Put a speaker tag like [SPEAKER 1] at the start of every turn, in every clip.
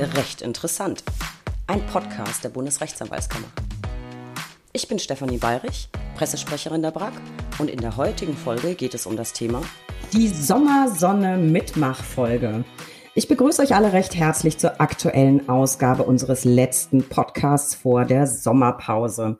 [SPEAKER 1] Recht interessant. Ein Podcast der Bundesrechtsanwaltskammer. Ich bin Stefanie Bayrich, Pressesprecherin der BRAG und in der heutigen Folge geht es um das Thema
[SPEAKER 2] Die Sommersonne Mitmachfolge. Ich begrüße euch alle recht herzlich zur aktuellen Ausgabe unseres letzten Podcasts vor der Sommerpause.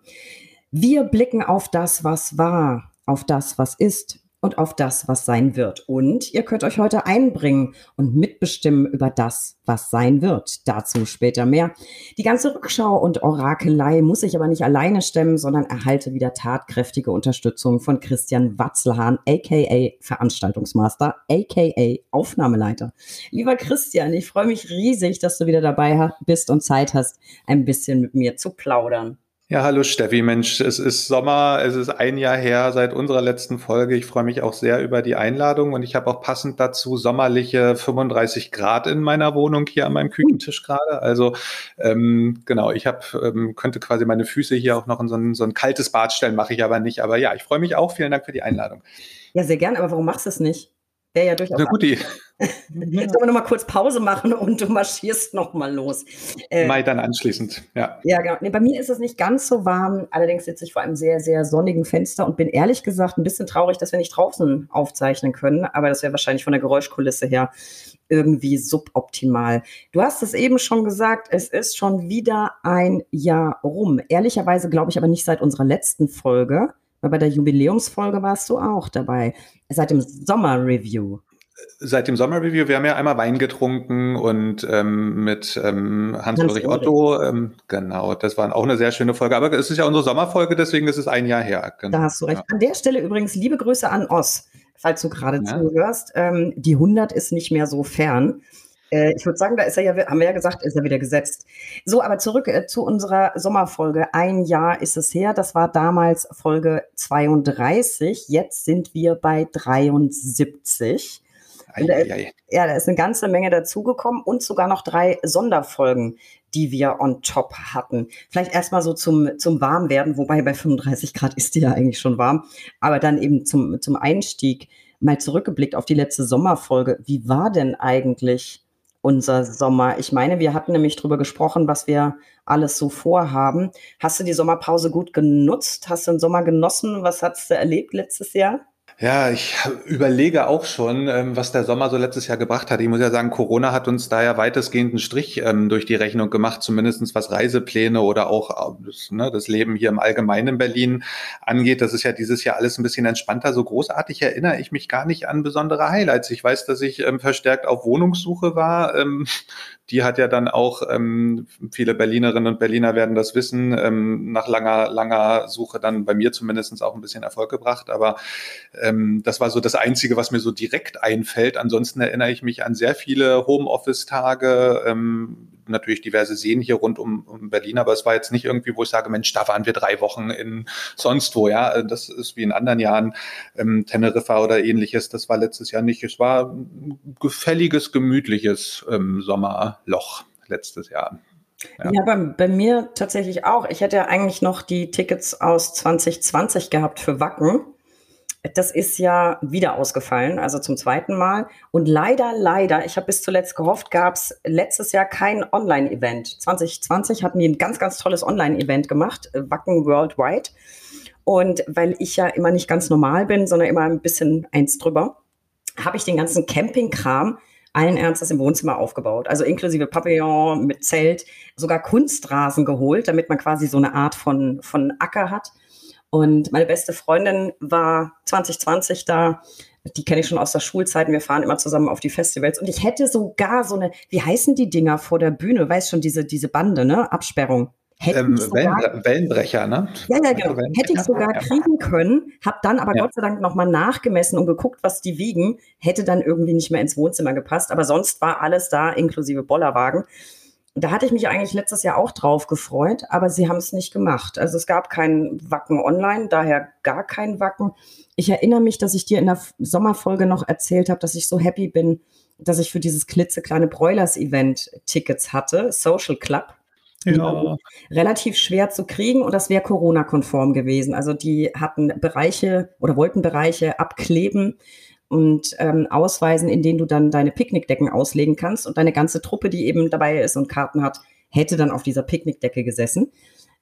[SPEAKER 2] Wir blicken auf das, was war, auf das, was ist und auf das, was sein wird. Und ihr könnt euch heute einbringen und mitbestimmen über das, was sein wird. Dazu später mehr. Die ganze Rückschau und Orakelei muss ich aber nicht alleine stemmen, sondern erhalte wieder tatkräftige Unterstützung von Christian Watzelhahn, aka Veranstaltungsmaster, aka Aufnahmeleiter. Lieber Christian, ich freue mich riesig, dass du wieder dabei bist und Zeit hast, ein bisschen mit mir zu plaudern.
[SPEAKER 3] Ja, hallo Steffi, Mensch, es ist Sommer, es ist ein Jahr her seit unserer letzten Folge. Ich freue mich auch sehr über die Einladung und ich habe auch passend dazu sommerliche 35 Grad in meiner Wohnung hier an meinem Küchentisch gerade. Also ähm, genau, ich habe ähm, könnte quasi meine Füße hier auch noch in so ein, so ein kaltes Bad stellen, mache ich aber nicht. Aber ja, ich freue mich auch. Vielen Dank für die Einladung.
[SPEAKER 2] Ja, sehr gern, aber warum machst du es nicht?
[SPEAKER 3] Wäre ja durchaus. Eine gute Idee.
[SPEAKER 2] Jetzt können wir nochmal kurz Pause machen und du marschierst nochmal los.
[SPEAKER 3] Äh, Mai dann anschließend, ja.
[SPEAKER 2] Ja, genau. Nee, bei mir ist es nicht ganz so warm. Allerdings sitze ich vor einem sehr, sehr sonnigen Fenster und bin ehrlich gesagt ein bisschen traurig, dass wir nicht draußen aufzeichnen können. Aber das wäre wahrscheinlich von der Geräuschkulisse her irgendwie suboptimal. Du hast es eben schon gesagt, es ist schon wieder ein Jahr rum. Ehrlicherweise glaube ich aber nicht seit unserer letzten Folge. Weil bei der Jubiläumsfolge warst du auch dabei. Seit dem Sommer-Review.
[SPEAKER 3] Seit dem Sommer-Review, wir haben ja einmal Wein getrunken und ähm, mit ähm, Hans-Ulrich Hans Otto, ähm, genau, das war auch eine sehr schöne Folge. Aber es ist ja unsere Sommerfolge, deswegen ist es ein Jahr her.
[SPEAKER 2] Genau. Da hast du recht. Ja. An der Stelle übrigens liebe Grüße an Oss, falls du gerade ja. zuhörst. Ähm, die 100 ist nicht mehr so fern. Äh, ich würde sagen, da ist er ja, haben wir ja gesagt, ist er wieder gesetzt. So, aber zurück äh, zu unserer Sommerfolge. Ein Jahr ist es her. Das war damals Folge 32. Jetzt sind wir bei 73. Ei, da, ja, da ist eine ganze Menge dazugekommen und sogar noch drei Sonderfolgen, die wir on top hatten. Vielleicht erstmal so zum, zum Warmwerden, wobei bei 35 Grad ist die ja eigentlich schon warm, aber dann eben zum, zum Einstieg mal zurückgeblickt auf die letzte Sommerfolge. Wie war denn eigentlich unser Sommer. Ich meine, wir hatten nämlich drüber gesprochen, was wir alles so vorhaben. Hast du die Sommerpause gut genutzt? Hast du den Sommer genossen? Was hast du erlebt letztes Jahr?
[SPEAKER 3] Ja, ich überlege auch schon, ähm, was der Sommer so letztes Jahr gebracht hat. Ich muss ja sagen, Corona hat uns da ja weitestgehend einen Strich ähm, durch die Rechnung gemacht, zumindestens was Reisepläne oder auch äh, das, ne, das Leben hier im Allgemeinen in Berlin angeht. Das ist ja dieses Jahr alles ein bisschen entspannter. So großartig erinnere ich mich gar nicht an besondere Highlights. Ich weiß, dass ich ähm, verstärkt auf Wohnungssuche war. Die hat ja dann auch, viele Berlinerinnen und Berliner werden das wissen, nach langer, langer Suche dann bei mir zumindest auch ein bisschen Erfolg gebracht. Aber ähm, das war so das Einzige, was mir so direkt einfällt. Ansonsten erinnere ich mich an sehr viele Homeoffice-Tage, ähm, natürlich diverse Seen hier rund um, um Berlin, aber es war jetzt nicht irgendwie, wo ich sage, Mensch, da waren wir drei Wochen in sonst wo, ja. Das ist wie in anderen Jahren, ähm, Teneriffa oder ähnliches. Das war letztes Jahr nicht. Es war ein gefälliges, gemütliches ähm, Sommerloch letztes Jahr.
[SPEAKER 2] Ja, ja bei, bei, mir tatsächlich auch. Ich hätte ja eigentlich noch die Tickets aus 2020 gehabt für Wacken. Das ist ja wieder ausgefallen, also zum zweiten Mal. Und leider, leider, ich habe bis zuletzt gehofft, gab es letztes Jahr kein Online-Event. 2020 hatten die ein ganz, ganz tolles Online-Event gemacht, äh, Wacken Worldwide. Und weil ich ja immer nicht ganz normal bin, sondern immer ein bisschen eins drüber, habe ich den ganzen Campingkram allen Ernstes im Wohnzimmer aufgebaut. Also inklusive Pavillon mit Zelt, sogar Kunstrasen geholt, damit man quasi so eine Art von, von Acker hat. Und meine beste Freundin war 2020 da. Die kenne ich schon aus der Schulzeit. Wir fahren immer zusammen auf die Festivals. Und ich hätte sogar so eine, wie heißen die Dinger vor der Bühne? Weißt schon, diese, diese Bande, ne? Absperrung.
[SPEAKER 3] Ähm, sogar, Wellenbrecher, ne?
[SPEAKER 2] Ja, ja, genau. Hätte ich sogar kriegen können, habe dann aber ja. Gott sei Dank nochmal nachgemessen und geguckt, was die wiegen. Hätte dann irgendwie nicht mehr ins Wohnzimmer gepasst. Aber sonst war alles da, inklusive Bollerwagen da hatte ich mich eigentlich letztes Jahr auch drauf gefreut, aber sie haben es nicht gemacht. Also es gab kein Wacken online, daher gar kein Wacken. Ich erinnere mich, dass ich dir in der Sommerfolge noch erzählt habe, dass ich so happy bin, dass ich für dieses klitzekleine Broilers-Event Tickets hatte, Social Club. Ja. Relativ schwer zu kriegen und das wäre Corona-konform gewesen. Also die hatten Bereiche oder wollten Bereiche abkleben und ähm, Ausweisen, in denen du dann deine Picknickdecken auslegen kannst. Und deine ganze Truppe, die eben dabei ist und Karten hat, hätte dann auf dieser Picknickdecke gesessen.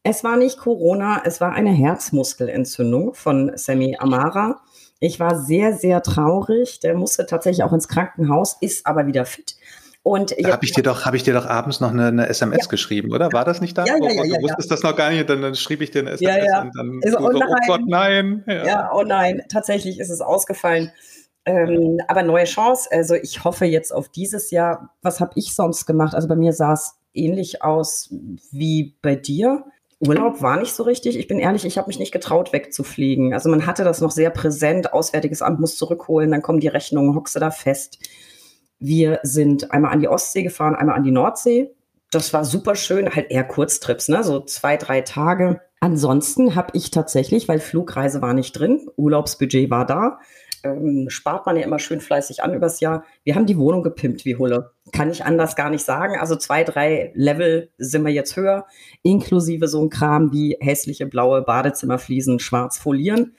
[SPEAKER 2] Es war nicht Corona, es war eine Herzmuskelentzündung von Sammy Amara. Ich war sehr, sehr traurig. Der musste tatsächlich auch ins Krankenhaus, ist aber wieder fit.
[SPEAKER 3] Und habe ich dir doch, habe ich dir doch abends noch eine, eine SMS ja. geschrieben, oder? War das nicht da?
[SPEAKER 2] Ja, ja, ja,
[SPEAKER 3] du wusstest das noch gar nicht, dann, dann schrieb ich dir eine
[SPEAKER 2] SMS ja, ja.
[SPEAKER 3] und dann
[SPEAKER 2] also, oh,
[SPEAKER 3] so, oh Gott, nein.
[SPEAKER 2] Ja. ja, oh nein, tatsächlich ist es ausgefallen. Ähm, aber neue Chance. Also ich hoffe jetzt auf dieses Jahr. Was habe ich sonst gemacht? Also bei mir sah es ähnlich aus wie bei dir. Urlaub war nicht so richtig. Ich bin ehrlich, ich habe mich nicht getraut, wegzufliegen. Also man hatte das noch sehr präsent. Auswärtiges Amt muss zurückholen, dann kommen die Rechnungen, hockst du da fest. Wir sind einmal an die Ostsee gefahren, einmal an die Nordsee. Das war super schön, halt eher Kurztrips, ne? so zwei, drei Tage. Ansonsten habe ich tatsächlich, weil Flugreise war nicht drin, Urlaubsbudget war da, ähm, spart man ja immer schön fleißig an übers Jahr. Wir haben die Wohnung gepimpt wie Hulle. Kann ich anders gar nicht sagen. Also zwei, drei Level sind wir jetzt höher, inklusive so ein Kram wie hässliche blaue Badezimmerfliesen schwarz folieren.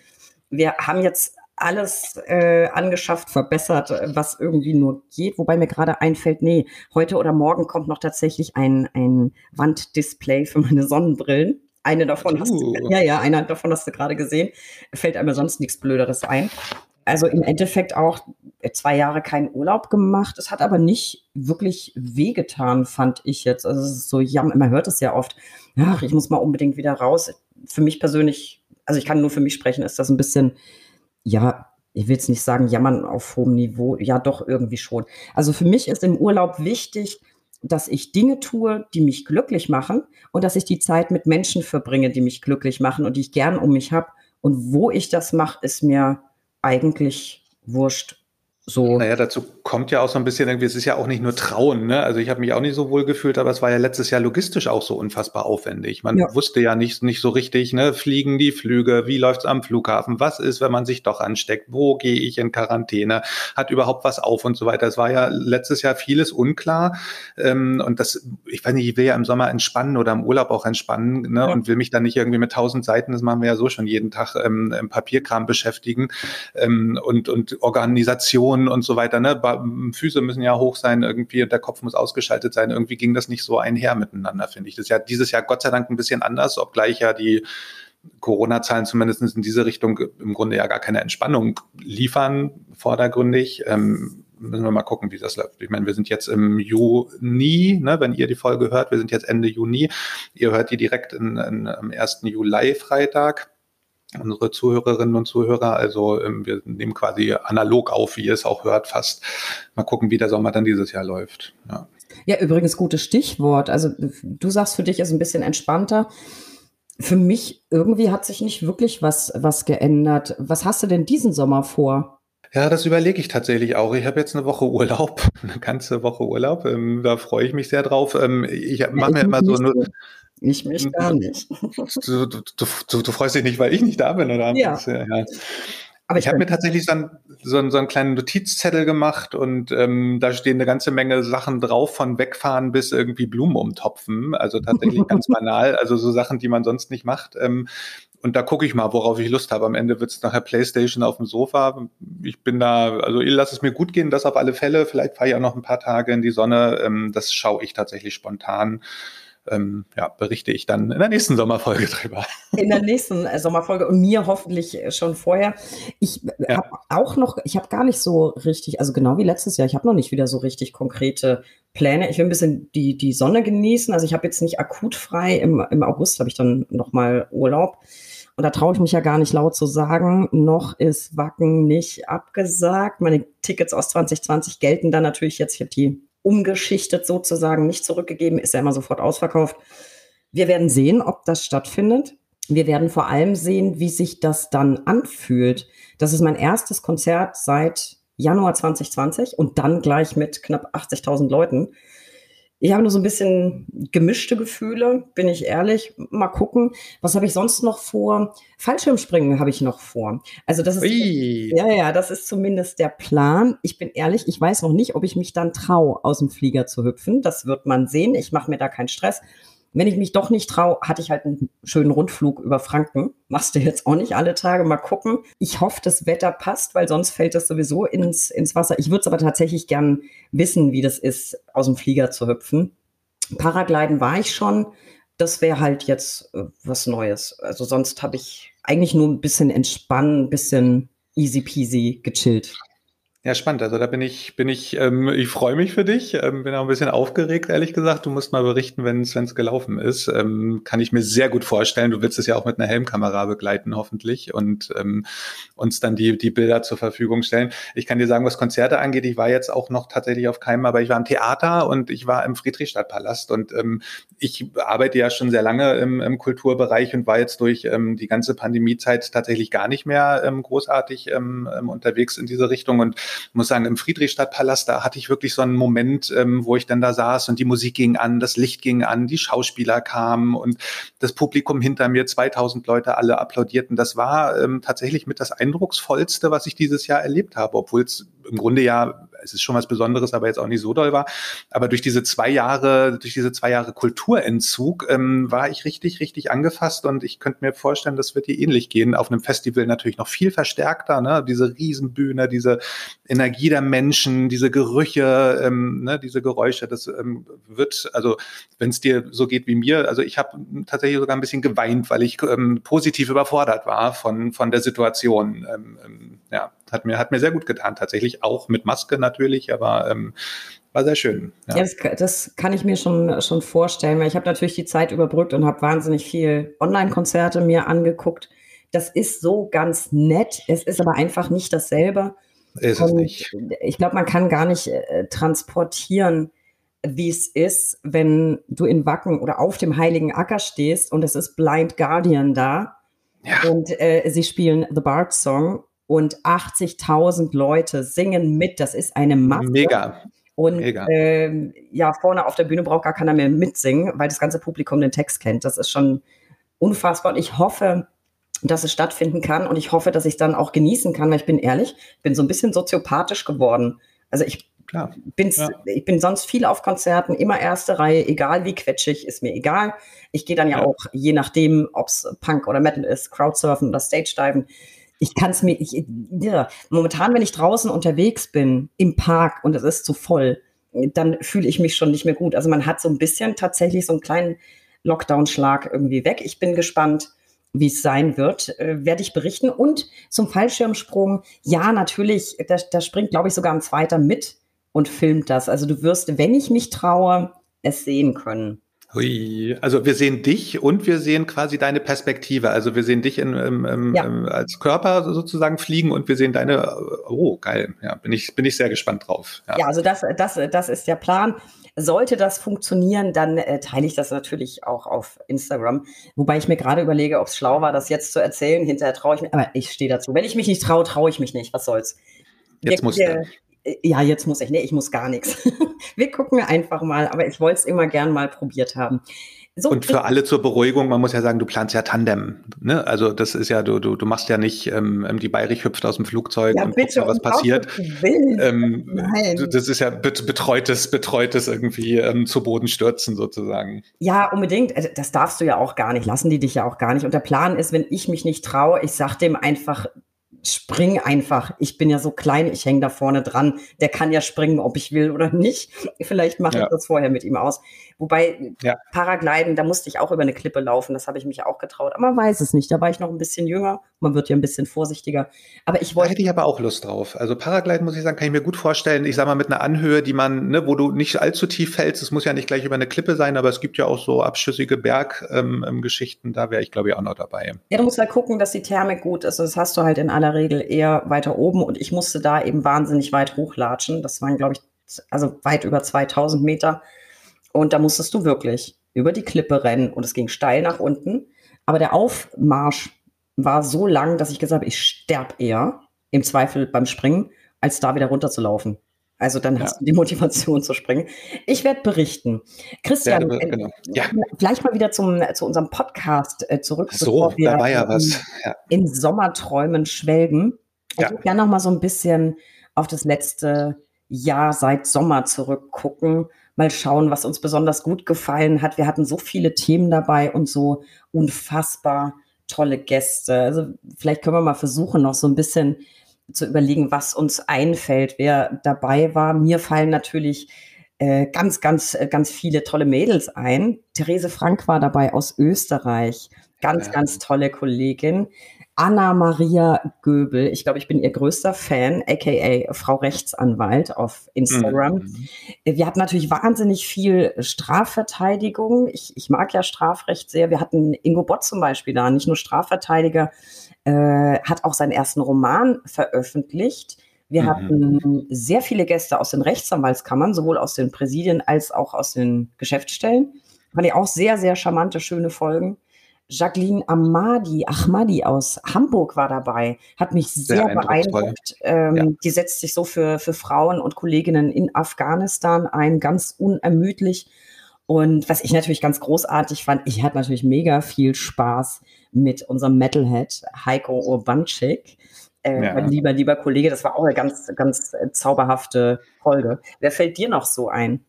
[SPEAKER 2] Wir haben jetzt alles äh, angeschafft, verbessert, was irgendwie nur geht. Wobei mir gerade einfällt, nee, heute oder morgen kommt noch tatsächlich ein, ein Wanddisplay für meine Sonnenbrillen. Eine davon uh. hast du, uh. ja, ja, einer davon hast du gerade gesehen. Fällt einem sonst nichts Blöderes ein. Also im Endeffekt auch zwei Jahre keinen Urlaub gemacht. Es hat aber nicht wirklich wehgetan, fand ich jetzt. Also es ist so, ja, man hört es ja oft. Ach, ich muss mal unbedingt wieder raus. Für mich persönlich, also ich kann nur für mich sprechen, ist das ein bisschen ja, ich will jetzt nicht sagen, jammern auf hohem Niveau, ja doch irgendwie schon. Also für mich ist im Urlaub wichtig, dass ich Dinge tue, die mich glücklich machen und dass ich die Zeit mit Menschen verbringe, die mich glücklich machen und die ich gern um mich habe. Und wo ich das mache, ist mir eigentlich wurscht. So.
[SPEAKER 3] Naja, dazu kommt ja auch so ein bisschen irgendwie, es ist ja auch nicht nur Trauen, ne? Also ich habe mich auch nicht so wohl gefühlt, aber es war ja letztes Jahr logistisch auch so unfassbar aufwendig. Man ja. wusste ja nicht, nicht so richtig, ne, fliegen die Flüge, wie läuft's am Flughafen, was ist, wenn man sich doch ansteckt, wo gehe ich in Quarantäne, hat überhaupt was auf und so weiter. Es war ja letztes Jahr vieles unklar. Ähm, und das, ich weiß nicht, ich will ja im Sommer entspannen oder im Urlaub auch entspannen, ne? Ja. Und will mich dann nicht irgendwie mit tausend Seiten, das machen wir ja so schon jeden Tag ähm, im Papierkram beschäftigen ähm, und, und Organisation und so weiter, ne? Füße müssen ja hoch sein irgendwie und der Kopf muss ausgeschaltet sein. Irgendwie ging das nicht so einher miteinander, finde ich. Das ist ja dieses Jahr Gott sei Dank ein bisschen anders, obgleich ja die Corona-Zahlen zumindest in diese Richtung im Grunde ja gar keine Entspannung liefern, vordergründig. Ähm, müssen wir mal gucken, wie das läuft. Ich meine, wir sind jetzt im Juni, ne, wenn ihr die Folge hört, wir sind jetzt Ende Juni. Ihr hört die direkt in, in, am 1. Juli-Freitag unsere Zuhörerinnen und Zuhörer. Also ähm, wir nehmen quasi analog auf, wie ihr es auch hört, fast. Mal gucken, wie der Sommer dann dieses Jahr läuft. Ja,
[SPEAKER 2] ja übrigens gutes Stichwort. Also du sagst für dich ist ein bisschen entspannter. Für mich irgendwie hat sich nicht wirklich was, was geändert. Was hast du denn diesen Sommer vor?
[SPEAKER 3] Ja, das überlege ich tatsächlich auch. Ich habe jetzt eine Woche Urlaub, eine ganze Woche Urlaub. Ähm, da freue ich mich sehr drauf. Ähm, ich mache mir immer so nur.
[SPEAKER 2] Ich mich gar nicht.
[SPEAKER 3] Du, du, du, du, freust dich nicht, weil ich nicht da bin, oder?
[SPEAKER 2] Ja. ja.
[SPEAKER 3] Aber ich, ich habe mir tatsächlich so, ein, so, ein, so einen kleinen Notizzettel gemacht und ähm, da stehen eine ganze Menge Sachen drauf, von wegfahren bis irgendwie Blumen umtopfen. Also tatsächlich ganz banal, also so Sachen, die man sonst nicht macht. Ähm, und da gucke ich mal, worauf ich Lust habe. Am Ende wird es nachher Playstation auf dem Sofa. Ich bin da, also ich lasse es mir gut gehen, das auf alle Fälle. Vielleicht fahre ich auch noch ein paar Tage in die Sonne. Ähm, das schaue ich tatsächlich spontan ähm, ja, berichte ich dann in der nächsten Sommerfolge drüber.
[SPEAKER 2] In der nächsten äh, Sommerfolge und mir hoffentlich äh, schon vorher. Ich ja. habe auch noch, ich habe gar nicht so richtig, also genau wie letztes Jahr, ich habe noch nicht wieder so richtig konkrete Pläne. Ich will ein bisschen die, die Sonne genießen. Also ich habe jetzt nicht akut frei. Im, im August habe ich dann nochmal Urlaub. Und da traue ich mich ja gar nicht laut zu sagen, noch ist Wacken nicht abgesagt. Meine Tickets aus 2020 gelten dann natürlich jetzt. Ich habe die umgeschichtet sozusagen, nicht zurückgegeben, ist ja immer sofort ausverkauft. Wir werden sehen, ob das stattfindet. Wir werden vor allem sehen, wie sich das dann anfühlt. Das ist mein erstes Konzert seit Januar 2020 und dann gleich mit knapp 80.000 Leuten. Ich habe nur so ein bisschen gemischte Gefühle, bin ich ehrlich. Mal gucken. Was habe ich sonst noch vor? Fallschirmspringen habe ich noch vor. Also das ist Ui. ja ja, das ist zumindest der Plan. Ich bin ehrlich, ich weiß noch nicht, ob ich mich dann traue, aus dem Flieger zu hüpfen. Das wird man sehen. Ich mache mir da keinen Stress. Wenn ich mich doch nicht traue, hatte ich halt einen schönen Rundflug über Franken. Machst du jetzt auch nicht alle Tage. Mal gucken. Ich hoffe, das Wetter passt, weil sonst fällt das sowieso ins, ins Wasser. Ich würde es aber tatsächlich gern wissen, wie das ist, aus dem Flieger zu hüpfen. Paragliden war ich schon. Das wäre halt jetzt äh, was Neues. Also sonst habe ich eigentlich nur ein bisschen entspannen, ein bisschen easy peasy gechillt.
[SPEAKER 3] Ja, spannend. Also da bin ich, bin ich, ähm, ich freue mich für dich. Ähm, bin auch ein bisschen aufgeregt, ehrlich gesagt. Du musst mal berichten, wenn es gelaufen ist. Ähm, kann ich mir sehr gut vorstellen. Du willst es ja auch mit einer Helmkamera begleiten, hoffentlich, und ähm, uns dann die, die Bilder zur Verfügung stellen. Ich kann dir sagen, was Konzerte angeht, ich war jetzt auch noch tatsächlich auf keinem, aber ich war im Theater und ich war im Friedrichstadtpalast und ähm, ich arbeite ja schon sehr lange im, im Kulturbereich und war jetzt durch ähm, die ganze Pandemiezeit tatsächlich gar nicht mehr ähm, großartig ähm, ähm unterwegs in diese Richtung und muss sagen, im Friedrichstadtpalast, da hatte ich wirklich so einen Moment, ähm, wo ich dann da saß und die Musik ging an, das Licht ging an, die Schauspieler kamen und das Publikum hinter mir, 2000 Leute, alle applaudierten. Das war ähm, tatsächlich mit das eindrucksvollste, was ich dieses Jahr erlebt habe, obwohl es im Grunde ja es ist schon was Besonderes, aber jetzt auch nicht so doll war. Aber durch diese zwei Jahre, durch diese zwei Jahre Kulturentzug ähm, war ich richtig, richtig angefasst und ich könnte mir vorstellen, das wird dir ähnlich gehen. Auf einem Festival natürlich noch viel verstärkter, ne? Diese Riesenbühne, diese Energie der Menschen, diese Gerüche, ähm, ne? diese Geräusche, das ähm, wird, also wenn es dir so geht wie mir, also ich habe tatsächlich sogar ein bisschen geweint, weil ich ähm, positiv überfordert war von, von der Situation. Ähm, ähm, ja, hat mir, hat mir sehr gut getan, tatsächlich auch mit Maske natürlich, aber ähm, war sehr schön.
[SPEAKER 2] Ja, ja das, das, kann ich mir schon, schon vorstellen, weil ich habe natürlich die Zeit überbrückt und habe wahnsinnig viel Online-Konzerte mir angeguckt. Das ist so ganz nett, es ist aber einfach nicht dasselbe.
[SPEAKER 3] Ist es nicht.
[SPEAKER 2] Ich glaube, man kann gar nicht äh, transportieren, wie es ist, wenn du in Wacken oder auf dem Heiligen Acker stehst und es ist Blind Guardian da ja. und äh, sie spielen The Bard Song und 80.000 Leute singen mit. Das ist eine Masse.
[SPEAKER 3] Mega.
[SPEAKER 2] Und. Ähm, ja, vorne auf der Bühne braucht gar keiner mehr mitsingen, weil das ganze Publikum den Text kennt. Das ist schon unfassbar. Und ich hoffe, dass es stattfinden kann und ich hoffe, dass ich es dann auch genießen kann, weil ich bin ehrlich, bin so ein bisschen soziopathisch geworden. Also ich Klar. Bin's, ja. Ich bin sonst viel auf Konzerten, immer erste Reihe, egal wie quetschig, ist mir egal. Ich gehe dann ja, ja, auch, je nachdem, ob es Punk oder Metal ist, Crowdsurfen oder Stage Diven ich kann es mir, ich, ja, momentan, wenn ich draußen unterwegs bin, im Park und es ist zu voll, dann fühle ich mich schon nicht mehr gut. Also man hat so ein bisschen tatsächlich so einen kleinen Lockdown-Schlag irgendwie weg. Ich bin gespannt, wie es sein wird, äh, werde ich berichten. Und zum Fallschirmsprung, ja, natürlich, da, da springt, glaube ich, sogar ein zweiter mit und filmt das. Also du wirst, wenn ich mich traue, es sehen können.
[SPEAKER 3] Hui. Also wir sehen dich und wir sehen quasi deine Perspektive. Also wir sehen dich in, im, im, ja. als Körper sozusagen fliegen und wir sehen deine. Oh, geil. Ja, bin ich bin ich sehr gespannt drauf.
[SPEAKER 2] Ja, ja also das das das ist der Plan. Sollte das funktionieren, dann äh, teile ich das natürlich auch auf Instagram. Wobei ich mir gerade überlege, ob es schlau war, das jetzt zu erzählen. Hinterher traue ich mich. Aber ich stehe dazu. Wenn ich mich nicht traue, traue ich mich nicht. Was soll's?
[SPEAKER 3] Jetzt muss der,
[SPEAKER 2] ja, jetzt muss ich. Nee, ich muss gar nichts. Wir gucken einfach mal, aber ich wollte es immer gern mal probiert haben.
[SPEAKER 3] So, und für alle zur Beruhigung, man muss ja sagen, du planst ja Tandem. Ne? Also das ist ja, du, du, du machst ja nicht, ähm, ähm die Bayrich hüpft aus dem Flugzeug ja, und guckt, was passiert. Ähm, Nein. Das ist ja betreutes, betreutes irgendwie ähm, zu Boden stürzen sozusagen.
[SPEAKER 2] Ja, unbedingt. Also, das darfst du ja auch gar nicht, lassen die dich ja auch gar nicht. Und der Plan ist, wenn ich mich nicht traue, ich sag dem einfach, spring einfach. Ich bin ja so klein, ich hänge da vorne dran. Der kann ja springen, ob ich will oder nicht. Vielleicht mache ja. ich das vorher mit ihm aus. Wobei ja. Paragliden, da musste ich auch über eine Klippe laufen. Das habe ich mich auch getraut. Aber man weiß es nicht. Da war ich noch ein bisschen jünger. Man wird ja ein bisschen vorsichtiger. Aber ich wollte.
[SPEAKER 3] Da hätte ich aber auch Lust drauf. Also Paragliden muss ich sagen, kann ich mir gut vorstellen. Ich sage mal mit einer Anhöhe, die man, ne, wo du nicht allzu tief fällst. Es muss ja nicht gleich über eine Klippe sein, aber es gibt ja auch so abschüssige Berggeschichten. Ähm, da wäre ich glaube ich auch noch dabei.
[SPEAKER 2] Ja, du musst halt gucken, dass die Thermik gut ist. Das hast du halt in aller Regel eher weiter oben. Und ich musste da eben wahnsinnig weit hochlatschen. Das waren glaube ich also weit über 2000 Meter. Und da musstest du wirklich über die Klippe rennen und es ging steil nach unten. Aber der Aufmarsch war so lang, dass ich gesagt habe, ich sterbe eher im Zweifel beim Springen, als da wieder runterzulaufen. Also dann hast ja. du die Motivation zu springen. Ich werde berichten. Christian, ja, genau. ja. gleich mal wieder zum, zu unserem Podcast äh, zurück.
[SPEAKER 3] So, da war ja was.
[SPEAKER 2] Ja. In Sommerträumen schwelgen. Ich würde gerne noch mal so ein bisschen auf das letzte Jahr seit Sommer zurückgucken mal schauen, was uns besonders gut gefallen hat. Wir hatten so viele Themen dabei und so unfassbar tolle Gäste. Also vielleicht können wir mal versuchen, noch so ein bisschen zu überlegen, was uns einfällt, wer dabei war. Mir fallen natürlich äh, ganz, ganz, äh, ganz viele tolle Mädels ein. Therese Frank war dabei aus Österreich. Ganz, ja. ganz tolle Kollegin. Anna Maria Göbel. Ich glaube, ich bin ihr größter Fan, aka Frau Rechtsanwalt auf Instagram. Mhm. Wir hatten natürlich wahnsinnig viel Strafverteidigung. Ich, ich mag ja Strafrecht sehr. Wir hatten Ingo Bott zum Beispiel da, nicht nur Strafverteidiger, äh, hat auch seinen ersten Roman veröffentlicht. Wir mhm. hatten sehr viele Gäste aus den Rechtsanwaltskammern, sowohl aus den Präsidien als auch aus den Geschäftsstellen. Fand ich auch sehr, sehr charmante, schöne Folgen. Jacqueline Ahmadi, Ahmadi aus Hamburg war dabei, hat mich sehr, sehr beeindruckt. Ähm, ja. Die setzt sich so für, für Frauen und Kolleginnen in Afghanistan ein, ganz unermüdlich. Und was ich natürlich ganz großartig fand, ich hatte natürlich mega viel Spaß mit unserem Metalhead Heiko Urbanczyk. Äh, ja. Mein lieber, lieber Kollege, das war auch eine ganz, ganz äh, zauberhafte Folge. Wer fällt dir noch so ein?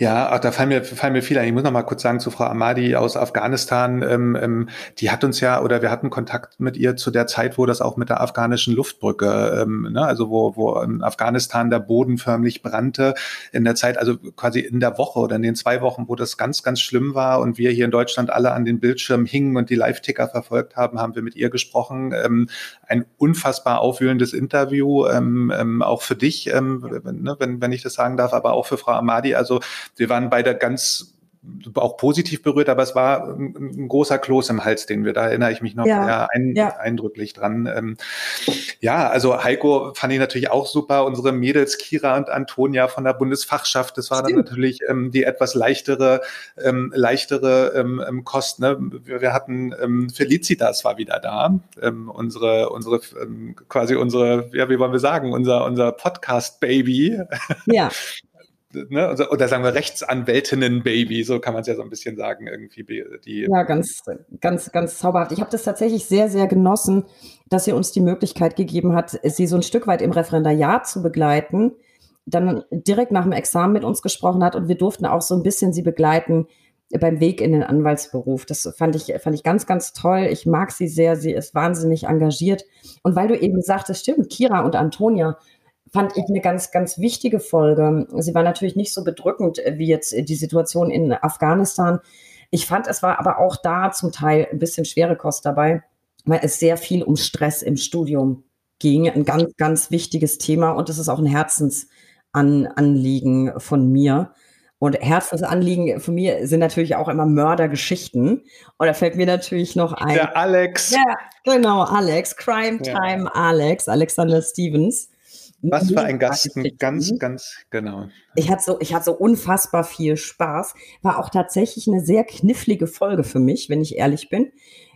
[SPEAKER 3] Ja, da fallen mir, fallen mir viele ein. Ich muss noch mal kurz sagen zu Frau Ahmadi aus Afghanistan. Ähm, ähm, die hat uns ja, oder wir hatten Kontakt mit ihr zu der Zeit, wo das auch mit der afghanischen Luftbrücke, ähm, ne, also wo, wo in Afghanistan der Boden förmlich brannte. In der Zeit, also quasi in der Woche oder in den zwei Wochen, wo das ganz, ganz schlimm war und wir hier in Deutschland alle an den Bildschirmen hingen und die Live-Ticker verfolgt haben, haben wir mit ihr gesprochen. Ähm, ein unfassbar aufwühlendes Interview, ähm, ähm, auch für dich, ähm, ne, wenn, wenn ich das sagen darf, aber auch für Frau Ahmadi. Also wir waren beide ganz auch positiv berührt, aber es war ein, großer Kloß im Hals, den wir, da erinnere ich mich noch ja, ein, ja. eindrücklich dran. Ähm, ja, also Heiko fand ich natürlich auch super. Unsere Mädels Kira und Antonia von der Bundesfachschaft, das war Stimmt. dann natürlich ähm, die etwas leichtere, ähm, leichtere ähm, ähm Kost. Ne? Wir, wir hatten ähm, Felicitas war wieder da, ähm, unsere, unsere quasi unsere, ja, wie wollen wir sagen, unser, unser Podcast-Baby. Ja. ne, also, oder sagen wir Rechtsanwältinnen-Baby, so kann man es ja so ein bisschen sagen, irgendwie. Die
[SPEAKER 2] ja, ganz, ganz, ganz zauberhaft. Ich habe das tatsächlich sehr, sehr genossen, dass sie uns die Möglichkeit gegeben hat, sie so ein Stück weit im Referendariat zu begleiten, dann direkt nach dem Examen mit uns gesprochen hat und wir durften auch so ein bisschen sie begleiten beim Weg in den Anwaltsberuf. Das fand ich, fand ich ganz, ganz toll. Ich mag sie sehr. Sie ist wahnsinnig engagiert. Und weil du eben sagtest, stimmt, Kira und Antonia, fand ich eine ganz, ganz wichtige Folge. Sie war natürlich nicht so bedrückend wie jetzt die Situation in Afghanistan. Ich fand, es war aber auch da zum Teil ein bisschen schwere Kost dabei, weil es sehr viel um Stress im Studium ging. Ein ganz, ganz wichtiges Thema und es ist auch ein Herzensanliegen von mir. Und Herzensanliegen von mir sind natürlich auch immer Mördergeschichten. Und da fällt mir natürlich noch ein.
[SPEAKER 3] Der Alex.
[SPEAKER 2] Ja, genau, Alex. Crime Time ja. Alex, Alexander Stevens.
[SPEAKER 3] Was für ein Gast, ganz, ganz, genau.
[SPEAKER 2] Ich hatte so, ich hatte so unfassbar viel Spaß. War auch tatsächlich eine sehr knifflige Folge für mich, wenn ich ehrlich bin.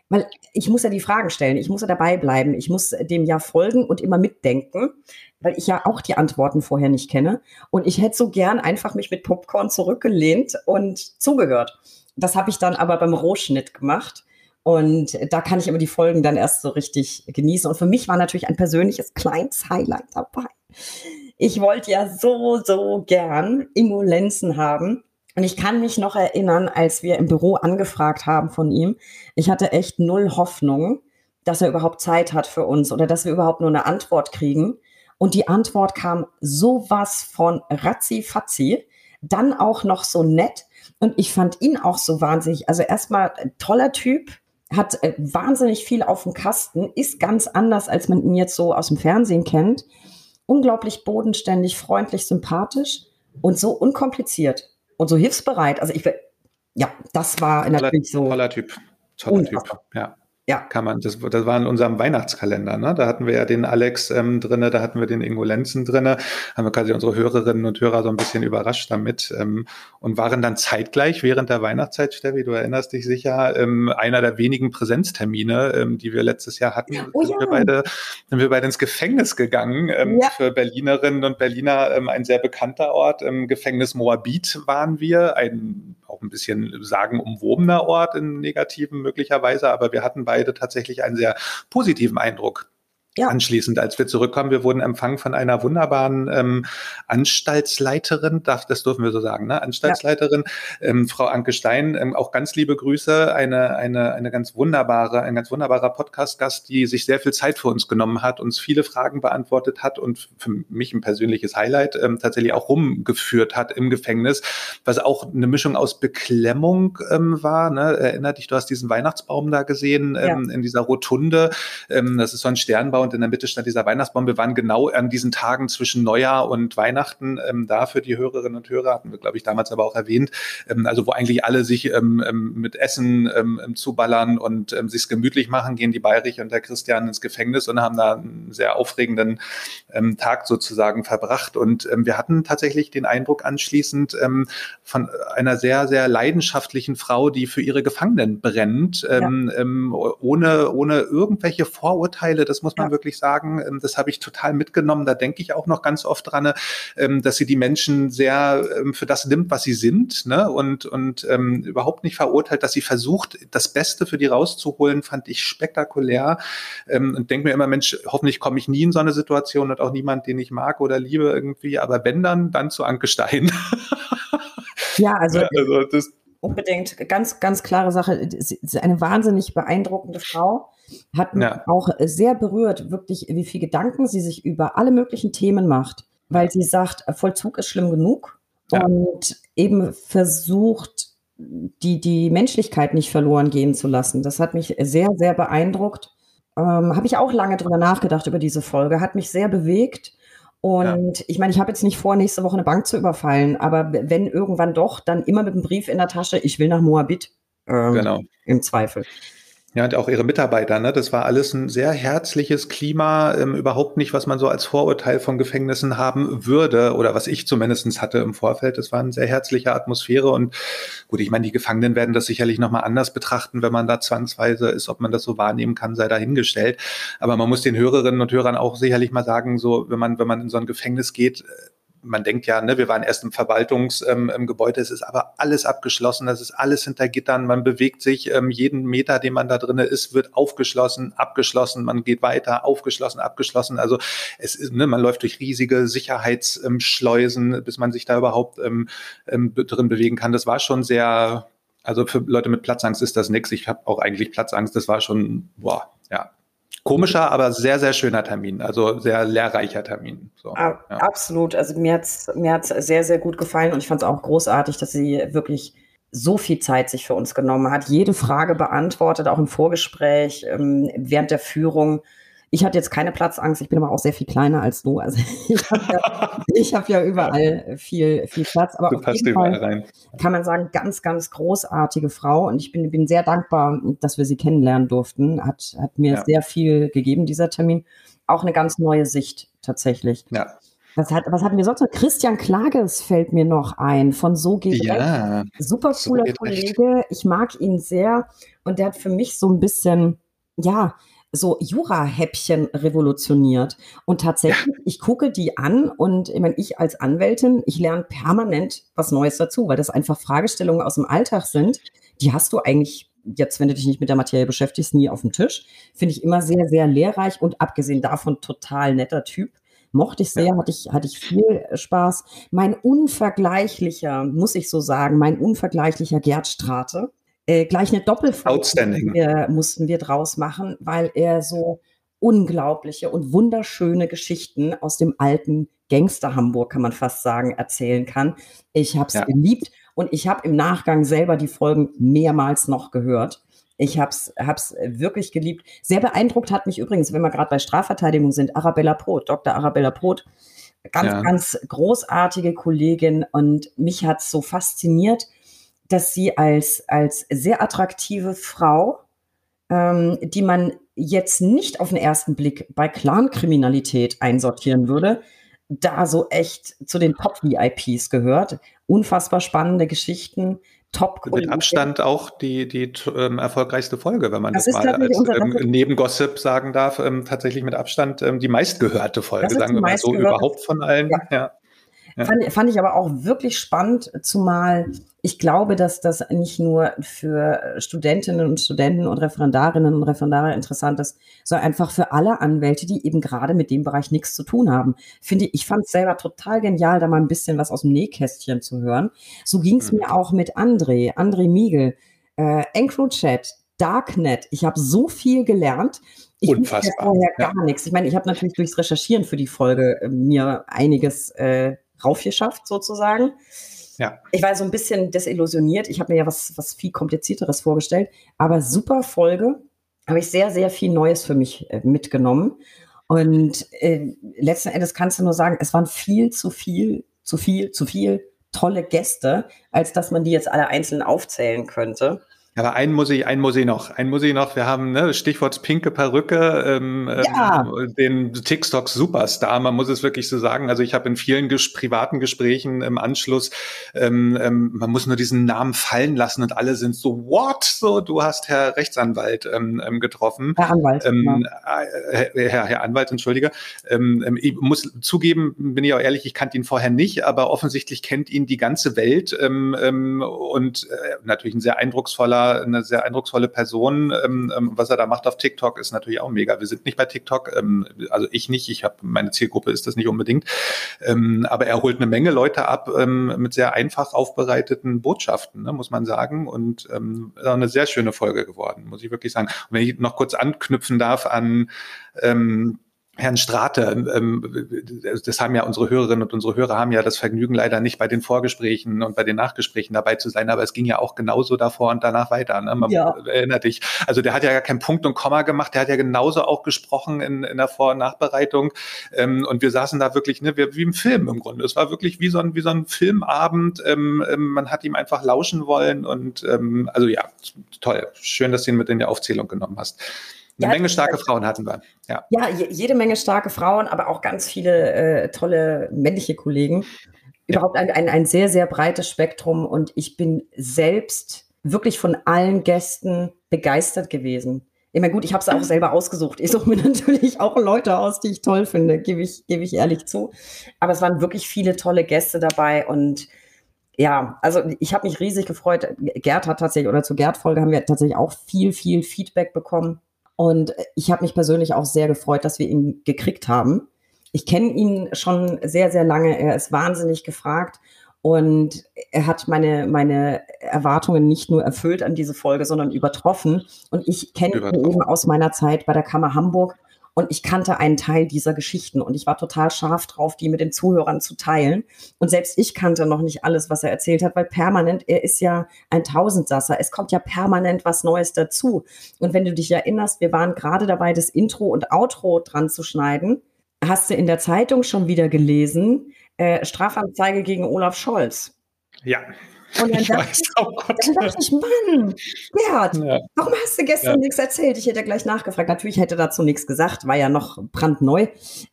[SPEAKER 2] Weil ich muss ja die Fragen stellen, ich muss ja dabei bleiben, ich muss dem ja folgen und immer mitdenken, weil ich ja auch die Antworten vorher nicht kenne. Und ich hätte so gern einfach mich mit Popcorn zurückgelehnt und zugehört. Das habe ich dann aber beim Rohschnitt gemacht. Und da kann ich aber die Folgen dann erst so richtig genießen. Und für mich war natürlich ein persönliches kleines Highlight dabei. Ich wollte ja so, so gern Ingo haben. Und ich kann mich noch erinnern, als wir im Büro angefragt haben von ihm, ich hatte echt null Hoffnung, dass er überhaupt Zeit hat für uns oder dass wir überhaupt nur eine Antwort kriegen. Und die Antwort kam sowas von ratzi-fatzi, dann auch noch so nett. Und ich fand ihn auch so wahnsinnig, also erstmal toller Typ, hat äh, wahnsinnig viel auf dem Kasten, ist ganz anders, als man ihn jetzt so aus dem Fernsehen kennt. Unglaublich bodenständig, freundlich, sympathisch und so unkompliziert und so hilfsbereit. Also ich, ja, das war natürlich so.
[SPEAKER 3] Toller Typ. Toller Typ, ja. Ja. Kann man, das, das war in unserem Weihnachtskalender, ne? Da hatten wir ja den Alex ähm, drinne, da hatten wir den Ingo Lenzen drinne, haben wir quasi unsere Hörerinnen und Hörer so ein bisschen überrascht damit ähm, und waren dann zeitgleich während der Weihnachtszeit, Steffi, du erinnerst dich sicher, ähm, einer der wenigen Präsenztermine, ähm, die wir letztes Jahr hatten, oh, ja. sind, wir beide, sind wir beide ins Gefängnis gegangen. Ähm, ja. Für Berlinerinnen und Berliner ähm, ein sehr bekannter Ort. Im Gefängnis Moabit waren wir, ein auch ein bisschen sagenumwobener Ort im Negativen möglicherweise, aber wir hatten beide tatsächlich einen sehr positiven Eindruck ja. anschließend, als wir zurückkommen. Wir wurden empfangen von einer wunderbaren ähm, Anstaltsleiterin, darf, das dürfen wir so sagen, ne? Anstaltsleiterin, ja. ähm, Frau Anke Stein. Ähm, auch ganz liebe Grüße, eine, eine, eine ganz wunderbare, ein ganz wunderbarer Podcast-Gast, die sich sehr viel Zeit für uns genommen hat, uns viele Fragen beantwortet hat und für mich ein persönliches Highlight ähm, tatsächlich auch rumgeführt hat im Gefängnis, was auch eine Mischung aus Beklemmung ähm, war. Ne? Erinnert dich, du hast diesen Weihnachtsbaum da gesehen ähm, ja. in dieser Rotunde. Ähm, das ist so ein Sternbau und in der Mitte stand dieser Weihnachtsbaum. Wir waren genau an diesen Tagen zwischen Neujahr und Weihnachten ähm, da für die Hörerinnen und Hörer, hatten wir, glaube ich, damals aber auch erwähnt. Ähm, also wo eigentlich alle sich ähm, ähm mit Essen ähm, ähm, zuballern und ähm, sich gemütlich machen, gehen die Bayrich und der Christian ins Gefängnis und haben da einen sehr aufregenden Tag sozusagen verbracht. Und wir hatten tatsächlich den Eindruck anschließend von einer sehr, sehr leidenschaftlichen Frau, die für ihre Gefangenen brennt, ja. ohne, ohne irgendwelche Vorurteile. Das muss man ja. Wirklich sagen. Ähm, das habe ich total mitgenommen. Da denke ich auch noch ganz oft dran, ähm, dass sie die Menschen sehr ähm, für das nimmt, was sie sind ne? und, und ähm, überhaupt nicht verurteilt, dass sie versucht, das Beste für die rauszuholen, fand ich spektakulär. Ähm, und denke mir immer, Mensch, hoffentlich komme ich nie in so eine Situation und auch niemand, den ich mag oder liebe irgendwie. Aber wenn dann, dann zu Anke Stein.
[SPEAKER 2] ja, also, ja, also das, unbedingt ganz, ganz klare Sache. Sie ist eine wahnsinnig beeindruckende Frau. Hat mich ja. auch sehr berührt, wirklich, wie viel Gedanken sie sich über alle möglichen Themen macht, weil sie sagt, Vollzug ist schlimm genug ja. und eben versucht, die, die Menschlichkeit nicht verloren gehen zu lassen. Das hat mich sehr, sehr beeindruckt. Ähm, Habe ich auch lange drüber nachgedacht über diese Folge, hat mich sehr bewegt. Und ja. ich meine, ich habe jetzt nicht vor, nächste Woche eine Bank zu überfallen, aber wenn irgendwann doch, dann immer mit einem Brief in der Tasche, ich will nach Moabit. Ähm, genau. Im Zweifel.
[SPEAKER 3] Ja, und auch ihre Mitarbeiter, ne? Das war alles ein sehr herzliches Klima, ähm, überhaupt nicht, was man so als Vorurteil von Gefängnissen haben würde, oder was ich zumindestens hatte im Vorfeld. Es war eine sehr herzliche Atmosphäre und gut, ich meine, die Gefangenen werden das sicherlich nochmal anders betrachten, wenn man da zwangsweise ist, ob man das so wahrnehmen kann, sei dahingestellt. Aber man muss den Hörerinnen und Hörern auch sicherlich mal sagen, so, wenn man, wenn man in so ein Gefängnis geht, man denkt ja, ne, wir waren erst im Verwaltungsgebäude, ähm, es ist aber alles abgeschlossen, es ist alles hinter Gittern, man bewegt sich, ähm, jeden Meter, den man da drinnen ist, wird aufgeschlossen, abgeschlossen, man geht weiter, aufgeschlossen, abgeschlossen. Also es ist, ne, man läuft durch riesige Sicherheitsschleusen, bis man sich da überhaupt ähm, ähm, drin bewegen kann. Das war schon sehr, also für Leute mit Platzangst ist das nichts. Ich habe auch eigentlich Platzangst, das war schon, boah, ja, komischer, aber sehr, sehr schöner Termin. Also sehr lehrreicher Termin.
[SPEAKER 2] So, ja. Absolut. Also mir hat's mir hat's sehr, sehr gut gefallen und ich fand es auch großartig, dass sie wirklich so viel Zeit sich für uns genommen hat, jede Frage beantwortet, auch im Vorgespräch, ähm, während der Führung. Ich hatte jetzt keine Platzangst, ich bin aber auch sehr viel kleiner als du. Also ich habe ja, hab ja überall viel, viel Platz. Aber du auf jeden Fall rein. kann man sagen, ganz, ganz großartige Frau. Und ich bin, bin sehr dankbar, dass wir sie kennenlernen durften. Hat, hat mir ja. sehr viel gegeben, dieser Termin. Auch eine ganz neue Sicht tatsächlich. Ja. Was, hat, was hatten wir sonst noch? Christian Klages fällt mir noch ein von So geht ja, recht. Super cooler so Kollege. Recht. Ich mag ihn sehr. Und der hat für mich so ein bisschen, ja, so Jura-Häppchen revolutioniert. Und tatsächlich, ich gucke die an und ich meine, ich als Anwältin, ich lerne permanent was Neues dazu, weil das einfach Fragestellungen aus dem Alltag sind, die hast du eigentlich jetzt, wenn du dich nicht mit der Materie beschäftigst, nie auf dem Tisch. Finde ich immer sehr, sehr lehrreich und abgesehen davon total netter Typ. Mochte ich sehr, ja. hatte, ich, hatte ich viel Spaß. Mein unvergleichlicher, muss ich so sagen, mein unvergleichlicher Gerd Strate äh, gleich eine Doppelfolge mussten mussten wir draus machen, weil er so unglaubliche und wunderschöne Geschichten aus dem alten Gangster Hamburg, kann man fast sagen, erzählen kann. Ich habe es ja. geliebt und ich habe im Nachgang selber die Folgen mehrmals noch gehört. Ich habe es wirklich geliebt. Sehr beeindruckt hat mich übrigens, wenn wir gerade bei Strafverteidigung sind, Arabella Proth, Dr. Arabella Proth. Ganz, ja. ganz großartige Kollegin und mich hat es so fasziniert, dass sie als, als sehr attraktive Frau, ähm, die man jetzt nicht auf den ersten Blick bei Clankriminalität einsortieren würde, da so echt zu den Top-VIPs gehört. Unfassbar spannende Geschichten, top
[SPEAKER 3] Mit Abstand auch die, die ähm, erfolgreichste Folge, wenn man das, das mal als ähm, neben Gossip sagen darf, ähm, tatsächlich mit Abstand ähm, die meistgehörte Folge, sagen wir mal so, überhaupt von allen. Ja. ja.
[SPEAKER 2] Ja. Fand, fand ich aber auch wirklich spannend, zumal ich glaube, dass das nicht nur für Studentinnen und Studenten und Referendarinnen und Referendare interessant ist, sondern einfach für alle Anwälte, die eben gerade mit dem Bereich nichts zu tun haben. Finde ich, ich fand es selber total genial, da mal ein bisschen was aus dem Nähkästchen zu hören. So ging es mhm. mir auch mit André, André Miegel, äh, EncroChat, Darknet. Ich habe so viel gelernt. Ich
[SPEAKER 3] Unfassbar. wusste
[SPEAKER 2] vorher ja. gar nichts. Ich meine, ich habe natürlich durchs Recherchieren für die Folge äh, mir einiges äh, raufgeschafft, sozusagen. Ja. Ich war so ein bisschen desillusioniert. Ich habe mir ja was, was viel komplizierteres vorgestellt. Aber super Folge. Habe ich sehr, sehr viel Neues für mich äh, mitgenommen. Und äh, letzten Endes kannst du nur sagen, es waren viel zu viel, zu viel, zu viel tolle Gäste, als dass man die jetzt alle einzeln aufzählen könnte.
[SPEAKER 3] Aber einen muss ich, einen muss ich noch, einen muss ich noch. Wir haben ne, Stichwort pinke Perücke, ähm, ähm ja. den TikTok Superstar. Man muss es wirklich so sagen. Also ich habe in vielen ges privaten Gesprächen im Anschluss, ähm, ähm, man muss nur diesen Namen fallen lassen und alle sind so What? So, du hast Herr Rechtsanwalt ähm, ähm getroffen.
[SPEAKER 2] Herr Anwalt. Ähm,
[SPEAKER 3] äh, Herr, Herr Anwalt, entschuldige. Ähm, ähm, ich muss zugeben, bin ich auch ehrlich, ich kannte ihn vorher nicht, aber offensichtlich kennt ihn die ganze Welt ähm, ähm, und äh, natürlich ein sehr eindrucksvoller eine sehr eindrucksvolle Person. Ähm, ähm, was er da macht auf TikTok ist natürlich auch mega. Wir sind nicht bei TikTok, ähm, also ich nicht, ich habe meine Zielgruppe ist das nicht unbedingt, aber er holt eine Menge Leute ab mit sehr einfach aufbereiteten Botschaften, ne, muss man sagen. Und ähm, eine sehr schöne Folge geworden, muss ich wirklich sagen. Und wenn ich noch kurz anknüpfen darf an ähm, Herrn Strate, ähm, das haben ja unsere Hörerinnen und unsere Hörer haben ja das Vergnügen leider nicht bei den Vorgesprächen und bei den Nachgesprächen dabei zu sein, aber es ging ja auch genauso davor und danach weiter. Ne? Man ja. erinnert dich. Also der hat ja gar keinen Punkt und Komma gemacht, der hat ja genauso auch gesprochen in, in der Vor- und Nachbereitung. Ähm, und wir saßen da wirklich ne, wie im Film im Grunde. Es war wirklich wie so ein, wie so ein Filmabend. Ähm, ähm man hat ihm einfach lauschen wollen und ähm, also ja, toll. Schön, dass du ihn mit in die Aufzählung genommen hast. Eine ja, Menge starke Frauen hatten wir.
[SPEAKER 2] Ja, ja jede Menge starke Frauen, aber auch ganz viele äh, tolle männliche Kollegen. Überhaupt ja. ein, ein, ein sehr, sehr breites Spektrum und ich bin selbst wirklich von allen Gästen begeistert gewesen. Ich meine, gut, ich habe es auch selber ausgesucht. Ich suche mir natürlich auch Leute aus, die ich toll finde, gebe ich, gebe ich ehrlich zu. Aber es waren wirklich viele tolle Gäste dabei und ja, also ich habe mich riesig gefreut. Gerd hat tatsächlich, oder zur Gerd-Folge haben wir tatsächlich auch viel, viel Feedback bekommen. Und ich habe mich persönlich auch sehr gefreut, dass wir ihn gekriegt haben. Ich kenne ihn schon sehr, sehr lange. Er ist wahnsinnig gefragt und er hat meine, meine Erwartungen nicht nur erfüllt an diese Folge, sondern übertroffen. Und ich kenne ihn eben aus meiner Zeit bei der Kammer Hamburg und ich kannte einen Teil dieser Geschichten und ich war total scharf drauf, die mit den Zuhörern zu teilen. Und selbst ich kannte noch nicht alles, was er erzählt hat, weil permanent, er ist ja ein Tausendsasser. Es kommt ja permanent was Neues dazu. Und wenn du dich erinnerst, wir waren gerade dabei, das Intro und Outro dran zu schneiden. Hast du in der Zeitung schon wieder gelesen, äh, Strafanzeige gegen Olaf Scholz.
[SPEAKER 3] Ja.
[SPEAKER 2] Und dann, ich dachte, weiß, oh dann dachte ich, Mann, Gerd, ja. warum hast du gestern ja. nichts erzählt? Ich hätte gleich nachgefragt. Natürlich hätte dazu nichts gesagt, war ja noch brandneu.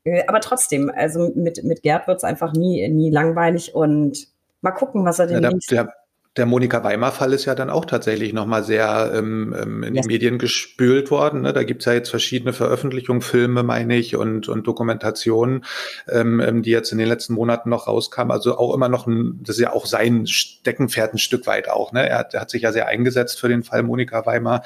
[SPEAKER 2] Äh, aber trotzdem, also mit, mit Gerd wird es einfach nie, nie langweilig und mal gucken, was er denn
[SPEAKER 3] ja, der, der Monika Weimar-Fall ist ja dann auch tatsächlich nochmal sehr ähm, ähm, in ja. die Medien gespült worden. Ne? Da gibt's ja jetzt verschiedene Veröffentlichungen, Filme, meine ich, und, und Dokumentationen, ähm, ähm, die jetzt in den letzten Monaten noch rauskamen. Also auch immer noch ein, das ist ja auch sein Steckenpferd ein Stück weit auch. Ne? Er, hat, er hat sich ja sehr eingesetzt für den Fall Monika Weimar.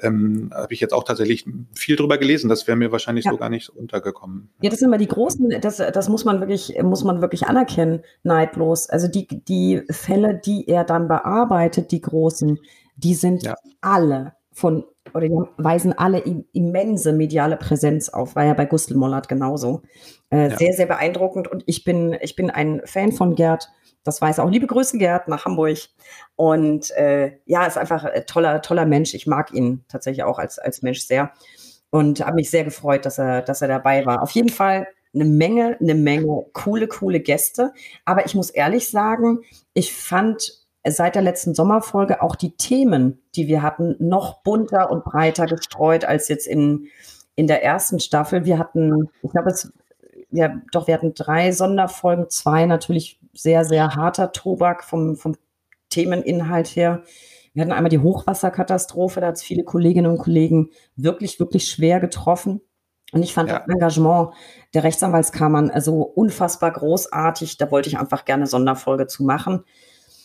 [SPEAKER 3] Ähm, Habe ich jetzt auch tatsächlich viel drüber gelesen. Das wäre mir wahrscheinlich ja. so gar nicht untergekommen.
[SPEAKER 2] Ja, das sind immer die großen, das, das muss man wirklich, muss man wirklich anerkennen, neidlos. Also die, die Fälle, die er dann bearbeitet, die großen, die sind ja. alle von oder die weisen alle immense mediale Präsenz auf, war ja bei Gustl Mollert genauso. Äh, ja. Sehr, sehr beeindruckend und ich bin, ich bin ein Fan von Gerd. Das weiß auch. Liebe Grüße, Gerd, nach Hamburg. Und äh, ja, ist einfach ein toller, toller Mensch. Ich mag ihn tatsächlich auch als, als Mensch sehr. Und habe mich sehr gefreut, dass er, dass er dabei war. Auf jeden Fall eine Menge, eine Menge coole, coole Gäste. Aber ich muss ehrlich sagen, ich fand seit der letzten Sommerfolge auch die Themen, die wir hatten, noch bunter und breiter gestreut als jetzt in, in der ersten Staffel. Wir hatten, ich glaube, es, ja, doch, wir hatten drei Sonderfolgen, zwei natürlich sehr, sehr harter Tobak vom, vom Themeninhalt her. Wir hatten einmal die Hochwasserkatastrophe, da hat es viele Kolleginnen und Kollegen wirklich, wirklich schwer getroffen. Und ich fand ja. das Engagement der Rechtsanwaltskammern so unfassbar großartig. Da wollte ich einfach gerne Sonderfolge zu machen.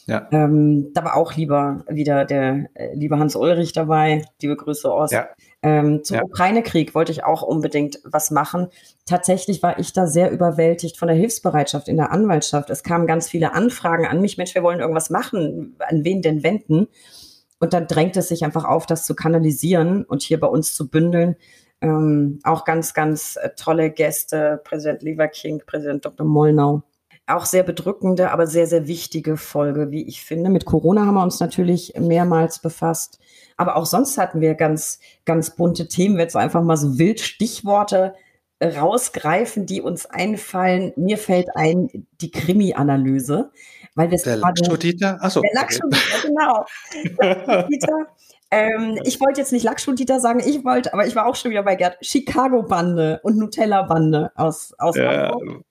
[SPEAKER 2] Ja. Ähm, da war auch lieber wieder der äh, liebe Hans Ulrich dabei. Liebe Grüße aus. Ja. Ähm, zum ja. Ukraine-Krieg wollte ich auch unbedingt was machen. Tatsächlich war ich da sehr überwältigt von der Hilfsbereitschaft in der Anwaltschaft. Es kamen ganz viele Anfragen an mich, Mensch, wir wollen irgendwas machen. An wen denn wenden? Und dann drängt es sich einfach auf, das zu kanalisieren und hier bei uns zu bündeln. Ähm, auch ganz, ganz äh, tolle Gäste, Präsident Leverking, Präsident Dr. Mollnau. Auch sehr bedrückende, aber sehr, sehr wichtige Folge, wie ich finde. Mit Corona haben wir uns natürlich mehrmals befasst. Aber auch sonst hatten wir ganz, ganz bunte Themen. Jetzt einfach mal so wild Stichworte rausgreifen, die uns einfallen. Mir fällt ein die Krimi-Analyse, weil das
[SPEAKER 3] der Lackstuditer, achso,
[SPEAKER 2] der Lackstuditer, genau. Lackstuditer. Ähm, ich wollte jetzt nicht Lackstuditer sagen, ich wollte, aber ich war auch schon wieder bei Gerd. Chicago-Bande und Nutella-Bande aus, aus
[SPEAKER 3] ja, Hamburg.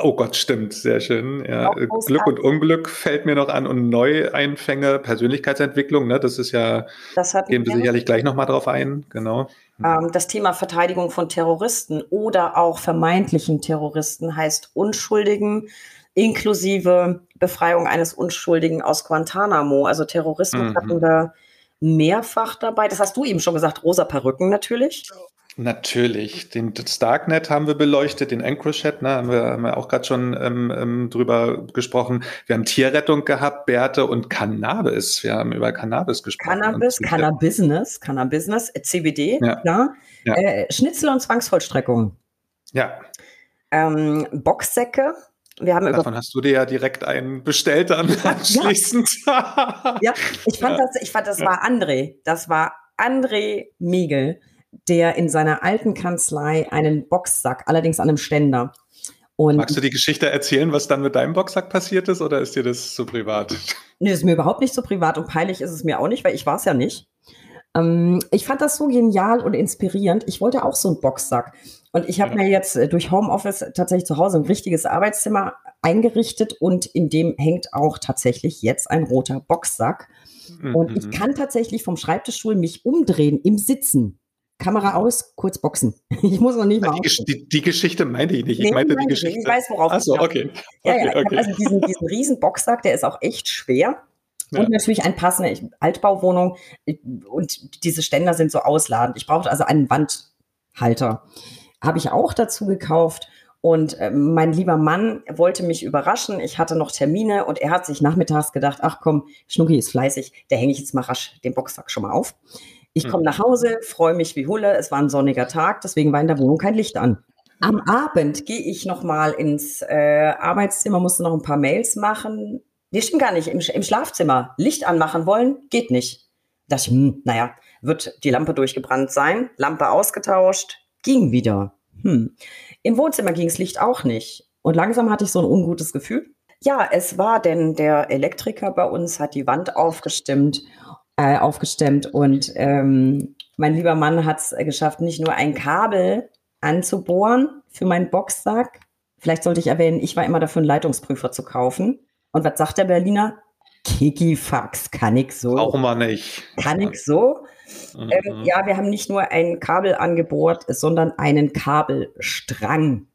[SPEAKER 3] Oh Gott, stimmt, sehr schön. Ja, Glück und Unglück fällt mir noch an und Neueinfänge, Persönlichkeitsentwicklung, ne, das ist ja, das gehen wir sicherlich gleich nochmal drauf ein, genau.
[SPEAKER 2] Ähm, das Thema Verteidigung von Terroristen oder auch vermeintlichen Terroristen heißt Unschuldigen, inklusive Befreiung eines Unschuldigen aus Guantanamo. Also Terroristen mhm. hatten wir mehrfach dabei. Das hast du eben schon gesagt, rosa Perücken natürlich.
[SPEAKER 3] Natürlich. Den, das Darknet haben wir beleuchtet, den EncroChat, ne, haben wir, haben wir auch gerade schon ähm, ähm, drüber gesprochen. Wir haben Tierrettung gehabt, Bärte und Cannabis. Wir haben über Cannabis gesprochen.
[SPEAKER 2] Cannabis, Cannabis, Cannabis, äh, CBD, ja. klar. Ja. Äh, Schnitzel und Zwangsvollstreckung.
[SPEAKER 3] Ja.
[SPEAKER 2] Ähm, Boxsäcke. Wir haben
[SPEAKER 3] Davon hast du dir ja direkt einen bestellt dann anschließend.
[SPEAKER 2] Ja, ja ich fand ja. das, ich fand, das war André. Das war André Miegel der in seiner alten Kanzlei einen Boxsack, allerdings an einem Ständer.
[SPEAKER 3] Und Magst du die Geschichte erzählen, was dann mit deinem Boxsack passiert ist, oder ist dir das zu privat?
[SPEAKER 2] Nee, ist mir überhaupt nicht so privat und peinlich ist es mir auch nicht, weil ich war es ja nicht. Ähm, ich fand das so genial und inspirierend. Ich wollte auch so einen Boxsack. Und ich habe ja. mir jetzt äh, durch Homeoffice tatsächlich zu Hause ein richtiges Arbeitszimmer eingerichtet und in dem hängt auch tatsächlich jetzt ein roter Boxsack. Mhm. Und ich mhm. kann tatsächlich vom Schreibtischstuhl mich umdrehen im Sitzen. Kamera aus, kurz boxen. Ich muss noch nicht mal.
[SPEAKER 3] Die, die, die Geschichte meinte ich nicht. Ich nee, meinte die Geschichte.
[SPEAKER 2] Ich weiß, worauf
[SPEAKER 3] Achso, okay.
[SPEAKER 2] Ja, ja, okay. also diesen, diesen riesen Boxsack, der ist auch echt schwer. Ja. Und natürlich ein passender Altbauwohnung. Und diese Ständer sind so ausladend. Ich brauchte also einen Wandhalter. Habe ich auch dazu gekauft. Und äh, mein lieber Mann wollte mich überraschen. Ich hatte noch Termine und er hat sich nachmittags gedacht, ach komm, Schnucki ist fleißig, der hänge ich jetzt mal rasch den Boxsack schon mal auf. Ich komme hm. nach Hause, freue mich wie Hulle. Es war ein sonniger Tag, deswegen war in der Wohnung kein Licht an. Am Abend gehe ich noch mal ins äh, Arbeitszimmer, musste noch ein paar Mails machen. Nee, stimmt gar nicht. Im, Im, Schlafzimmer Licht anmachen wollen, geht nicht. Da dachte ich, hm, naja, wird die Lampe durchgebrannt sein. Lampe ausgetauscht, ging wieder. Hm. Im Wohnzimmer ging das Licht auch nicht. Und langsam hatte ich so ein ungutes Gefühl. Ja, es war denn der Elektriker bei uns hat die Wand aufgestimmt äh, aufgestemmt. Und ähm, mein lieber Mann hat es geschafft, nicht nur ein Kabel anzubohren für meinen Boxsack. Vielleicht sollte ich erwähnen, ich war immer dafür, einen Leitungsprüfer zu kaufen. Und was sagt der Berliner? Kikifax, kann ich so.
[SPEAKER 3] Auch mal nicht.
[SPEAKER 2] Kann ich so? Mhm. Ähm, ja, wir haben nicht nur ein Kabel angebohrt, sondern einen Kabelstrang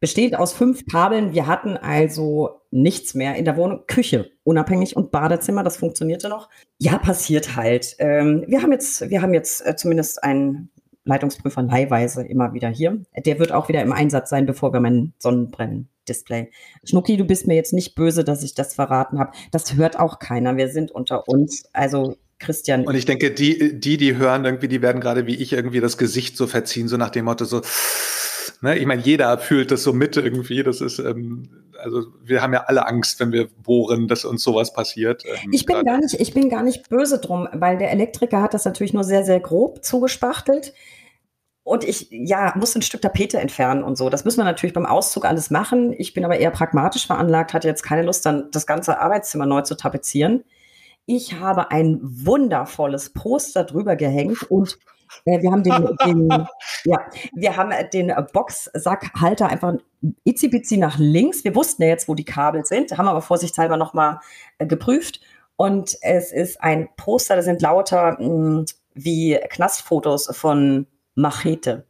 [SPEAKER 2] besteht aus fünf Kabeln. Wir hatten also nichts mehr in der Wohnung. Küche, unabhängig und Badezimmer, das funktionierte noch. Ja, passiert halt. Ähm, wir haben jetzt, wir haben jetzt äh, zumindest einen Leitungsprüfer leihweise immer wieder hier. Der wird auch wieder im Einsatz sein, bevor wir mein Sonnenbrennen-Display. Schnucki, du bist mir jetzt nicht böse, dass ich das verraten habe. Das hört auch keiner. Wir sind unter uns. Also Christian.
[SPEAKER 3] Und ich denke, die, die, die hören irgendwie, die werden gerade wie ich irgendwie das Gesicht so verziehen, so nach dem Motto so, Ne? Ich meine, jeder fühlt das so mit irgendwie. Das ist, ähm, also wir haben ja alle Angst, wenn wir bohren, dass uns sowas passiert.
[SPEAKER 2] Ähm, ich bin grad. gar nicht, ich bin gar nicht böse drum, weil der Elektriker hat das natürlich nur sehr, sehr grob zugespachtelt. Und ich, ja, muss ein Stück Tapete entfernen und so. Das müssen wir natürlich beim Auszug alles machen. Ich bin aber eher pragmatisch veranlagt, hatte jetzt keine Lust, dann das ganze Arbeitszimmer neu zu tapezieren. Ich habe ein wundervolles Poster drüber gehängt und wir haben den, den ja, wir haben den Boxsackhalter einfach itzibizi nach links. Wir wussten ja jetzt, wo die Kabel sind, haben aber vorsichtshalber nochmal äh, geprüft. Und es ist ein Poster, da sind lauter mh, hm, wie Knastfotos von Machete.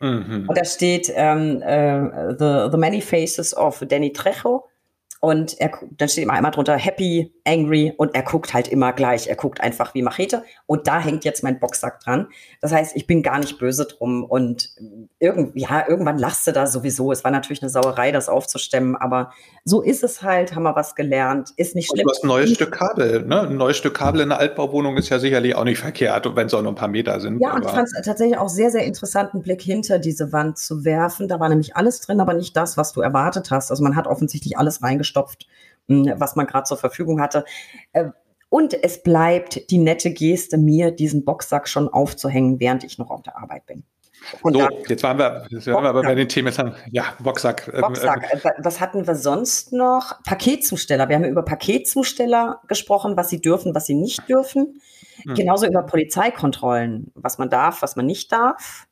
[SPEAKER 2] Mhm. Und da steht ähm, äh, the, the Many Faces of Danny Trejo. Und er, dann steht immer einmal drunter Happy, Angry und er guckt halt immer gleich. Er guckt einfach wie Machete. Und da hängt jetzt mein Boxsack dran. Das heißt, ich bin gar nicht böse drum. Und irgend, ja, irgendwann lachst du da sowieso. Es war natürlich eine Sauerei, das aufzustemmen. Aber so ist es halt, haben wir was gelernt. Ist nicht schlimm.
[SPEAKER 3] du hast ein neues Stück Kabel. Ne? Ein neues Stück Kabel in einer Altbauwohnung ist ja sicherlich auch nicht verkehrt, wenn es auch nur ein paar Meter sind.
[SPEAKER 2] Ja, und ich fand es tatsächlich auch sehr, sehr interessant, einen Blick hinter diese Wand zu werfen. Da war nämlich alles drin, aber nicht das, was du erwartet hast. Also man hat offensichtlich alles reingestopft was man gerade zur Verfügung hatte. Äh, und es bleibt die nette Geste, mir diesen Boxsack schon aufzuhängen, während ich noch auf der Arbeit bin.
[SPEAKER 3] Und so, jetzt waren wir, jetzt waren wir aber bei den Themen. Ja, Boxsack.
[SPEAKER 2] Ähm, Boxsack. Äh, was hatten wir sonst noch? Paketzusteller. Wir haben über Paketzusteller gesprochen, was sie dürfen, was sie nicht dürfen. Hm. Genauso über Polizeikontrollen, was man darf, was man nicht darf.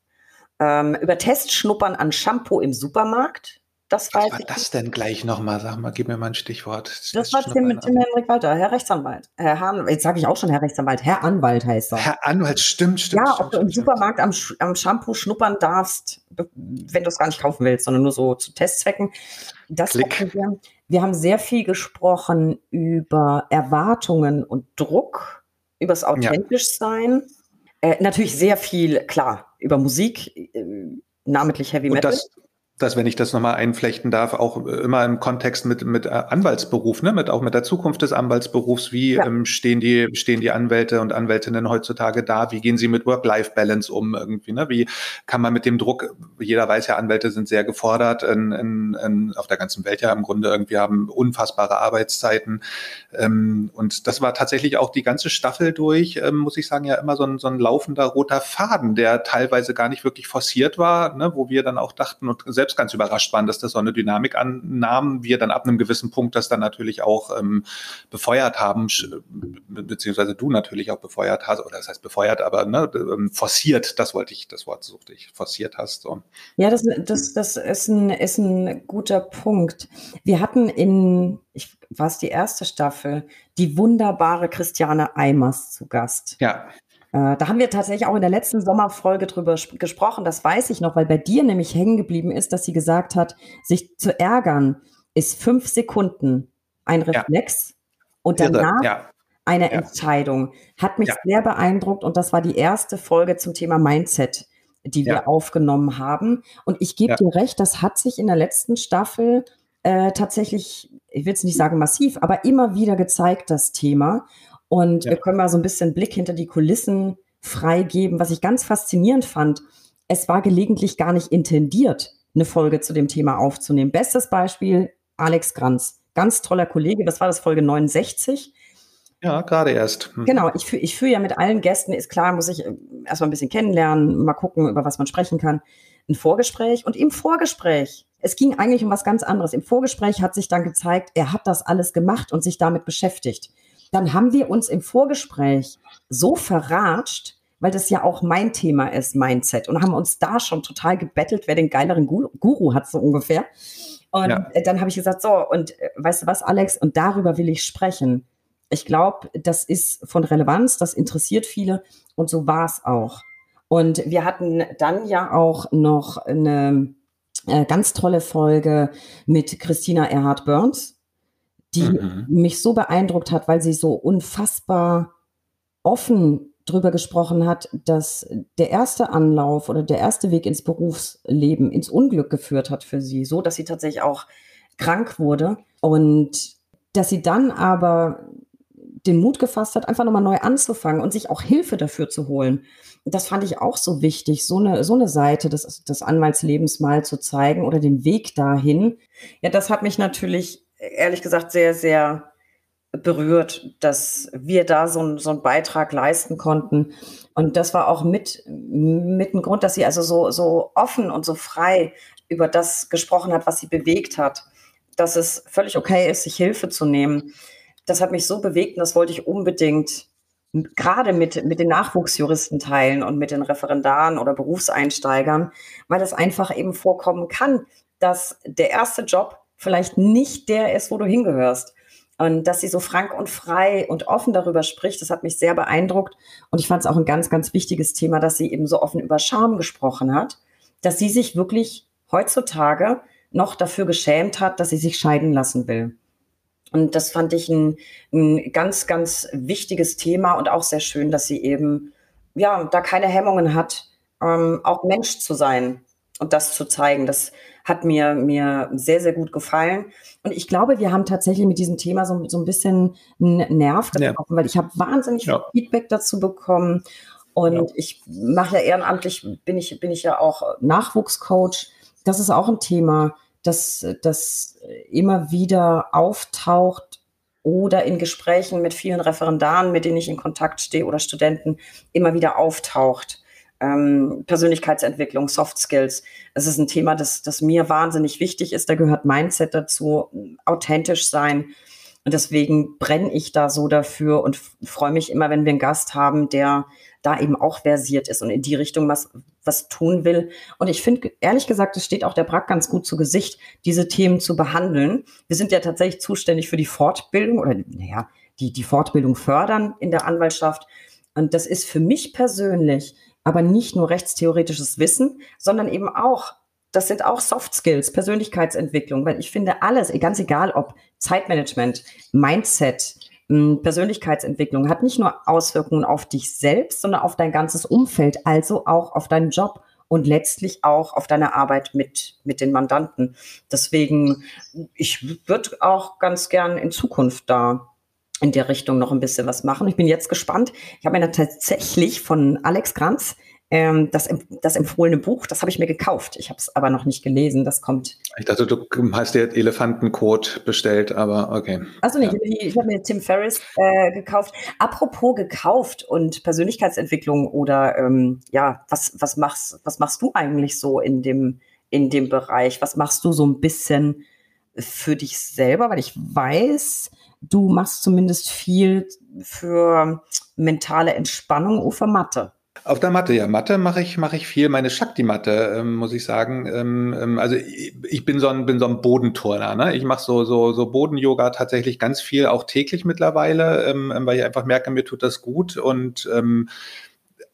[SPEAKER 2] Ähm, über Testschnuppern an Shampoo im Supermarkt.
[SPEAKER 3] Das Was war das denn gleich nochmal? Sag mal, gib mir mal ein Stichwort.
[SPEAKER 2] Das, das war Tim, mit Tim Henrik Walter, Herr Rechtsanwalt. Herr Hahn, jetzt sage ich auch schon Herr Rechtsanwalt, Herr Anwalt heißt er.
[SPEAKER 3] Herr Anwalt, stimmt, stimmt.
[SPEAKER 2] Ja,
[SPEAKER 3] stimmt,
[SPEAKER 2] ob du im stimmt. Supermarkt am, am Shampoo schnuppern darfst, wenn du es gar nicht kaufen willst, sondern nur so zu Testzwecken. Das wir. wir haben sehr viel gesprochen über Erwartungen und Druck, über das Authentischsein. Ja. Äh, natürlich sehr viel, klar, über Musik, äh, namentlich Heavy Metal.
[SPEAKER 3] Und das, dass, wenn ich das nochmal einflechten darf, auch immer im Kontext mit, mit äh, Anwaltsberuf, ne, mit auch mit der Zukunft des Anwaltsberufs, wie ja. ähm, stehen die, stehen die Anwälte und Anwältinnen heutzutage da? Wie gehen sie mit Work-Life-Balance um irgendwie, ne? Wie kann man mit dem Druck, jeder weiß ja, Anwälte sind sehr gefordert in, in, in, auf der ganzen Welt ja im Grunde irgendwie haben unfassbare Arbeitszeiten. Ähm, und das war tatsächlich auch die ganze Staffel durch, ähm, muss ich sagen, ja immer so ein, so ein laufender roter Faden, der teilweise gar nicht wirklich forciert war, ne, wo wir dann auch dachten und selbst selbst ganz überrascht waren, dass das so eine Dynamik annahm. Wir dann ab einem gewissen Punkt das dann natürlich auch ähm, befeuert haben, beziehungsweise du natürlich auch befeuert hast, oder das heißt befeuert, aber ne, ähm, forciert, das wollte ich, das Wort suchte ich, forciert hast. So.
[SPEAKER 2] Ja, das, das, das ist, ein, ist ein guter Punkt. Wir hatten in, ich war es die erste Staffel, die wunderbare Christiane Eimers zu Gast.
[SPEAKER 3] Ja.
[SPEAKER 2] Äh, da haben wir tatsächlich auch in der letzten Sommerfolge drüber gesprochen. Das weiß ich noch, weil bei dir nämlich hängen geblieben ist, dass sie gesagt hat, sich zu ärgern ist fünf Sekunden ein Reflex ja. und danach ja. eine ja. Entscheidung. Hat mich sehr beeindruckt und das war die erste Folge zum Thema Mindset, die wir aufgenommen haben. Und ich gebe dir recht, das hat sich in der letzten Staffel äh, tatsächlich, ich will es nicht sagen massiv, aber immer wieder gezeigt, das Thema. Und ja. wir können mal so ein bisschen Blick hinter die Kulissen freigeben, was ich ganz faszinierend fand. Es war gelegentlich gar nicht intendiert, eine Folge zu dem Thema aufzunehmen. Bestes Beispiel Alex Granz. Ganz toller Kollege, das war das Folge 69.
[SPEAKER 3] Ja, gerade erst.
[SPEAKER 2] Hm. Genau, ich, führe ich führe ja mit allen Gästen, ist klar, muss ich äh, erstmal ein bisschen kennenlernen, mal gucken, über was man sprechen kann. Ein Vorgespräch und im Vorgespräch, es ging eigentlich um was ganz anderes. Im Vorgespräch hat sich dann gezeigt, er hat das alles gemacht und sich damit beschäftigt dann haben wir uns im Vorgespräch so verratscht, weil das ja auch mein Thema ist, Mindset. Und haben uns da schon total gebettelt, wer den geileren Guru hat, so ungefähr. Und ja. dann habe ich gesagt, so, und äh, weißt du was, Alex, und darüber will ich sprechen. Ich glaube, das ist von Relevanz, das interessiert viele und so war es auch. Und wir hatten dann ja auch noch eine äh, ganz tolle Folge mit Christina Erhard Burns die mhm. mich so beeindruckt hat, weil sie so unfassbar offen drüber gesprochen hat, dass der erste Anlauf oder der erste Weg ins Berufsleben ins Unglück geführt hat für sie, so dass sie tatsächlich auch krank wurde und dass sie dann aber den Mut gefasst hat, einfach nochmal neu anzufangen und sich auch Hilfe dafür zu holen. Das fand ich auch so wichtig, so eine, so eine Seite des, des Anwaltslebens mal zu zeigen oder den Weg dahin. Ja, das hat mich natürlich ehrlich gesagt sehr, sehr berührt, dass wir da so, so einen Beitrag leisten konnten. Und das war auch mit, mit ein Grund, dass sie also so, so offen und so frei über das gesprochen hat, was sie bewegt hat, dass es völlig okay ist, sich Hilfe zu nehmen. Das hat mich so bewegt und das wollte ich unbedingt gerade mit, mit den Nachwuchsjuristen teilen und mit den Referendaren oder Berufseinsteigern, weil es einfach eben vorkommen kann, dass der erste Job vielleicht nicht der ist, wo du hingehörst. Und dass sie so frank und frei und offen darüber spricht, das hat mich sehr beeindruckt. Und ich fand es auch ein ganz, ganz wichtiges Thema, dass sie eben so offen über Scham gesprochen hat. dass sie sich wirklich heutzutage noch dafür geschämt hat, dass sie sich scheiden lassen will. Und das fand ich ein, ein ganz, ganz wichtiges Thema und auch sehr schön, dass sie eben, ja, da keine Hemmungen hat, ähm, auch Mensch zu sein und das zu zeigen. Das hat mir, mir sehr, sehr gut gefallen. Und ich glaube, wir haben tatsächlich mit diesem Thema so, so ein bisschen einen Nerv getroffen, ja. weil ich habe wahnsinnig ja. viel Feedback dazu bekommen. Und ja. ich mache ja ehrenamtlich, bin ich, bin ich ja auch Nachwuchscoach. Das ist auch ein Thema, das, das immer wieder auftaucht oder in Gesprächen mit vielen Referendaren, mit denen ich in Kontakt stehe oder Studenten, immer wieder auftaucht. Ähm, Persönlichkeitsentwicklung, Soft Skills. Das ist ein Thema, das, das mir wahnsinnig wichtig ist. Da gehört Mindset dazu, authentisch sein. Und deswegen brenne ich da so dafür und freue mich immer, wenn wir einen Gast haben, der da eben auch versiert ist und in die Richtung was, was tun will. Und ich finde, ehrlich gesagt, es steht auch der Brack ganz gut zu Gesicht, diese Themen zu behandeln. Wir sind ja tatsächlich zuständig für die Fortbildung oder, naja, die, die Fortbildung fördern in der Anwaltschaft. Und das ist für mich persönlich aber nicht nur rechtstheoretisches Wissen, sondern eben auch das sind auch Soft Skills, Persönlichkeitsentwicklung, weil ich finde alles, ganz egal ob Zeitmanagement, Mindset, hm, Persönlichkeitsentwicklung, hat nicht nur Auswirkungen auf dich selbst, sondern auf dein ganzes Umfeld, also auch auf deinen Job und letztlich auch auf deine Arbeit mit, mit den Mandanten. Deswegen, ich würde auch ganz gern in Zukunft da in der Richtung noch ein bisschen was machen. Ich bin jetzt gespannt. Ich habe mir tatsächlich von Alex Kranz ähm, das, das empfohlene Buch, das habe ich mir gekauft. Ich habe es aber noch nicht gelesen. Das kommt.
[SPEAKER 3] Ich dachte, du hast dir Elefantencode bestellt, aber okay.
[SPEAKER 2] Also nicht, ja. ich habe mir Tim Ferriss äh, gekauft. Apropos gekauft und Persönlichkeitsentwicklung oder ähm, ja, was, was machst, was machst du eigentlich so in dem, in dem Bereich? Was machst du so ein bisschen für dich selber? Weil ich weiß, du machst zumindest viel für mentale Entspannung oder Mathe.
[SPEAKER 3] Auf der Matte, ja. Mathe mache ich, mache ich viel. Meine Shakti-Matte, ähm, muss ich sagen. Ähm, ähm, also ich, ich, bin so ein, bin so ein Bodenturner. Ne? Ich mache so, so, so Boden-Yoga tatsächlich ganz viel, auch täglich mittlerweile, ähm weil ich einfach merke, mir tut das gut und ähm,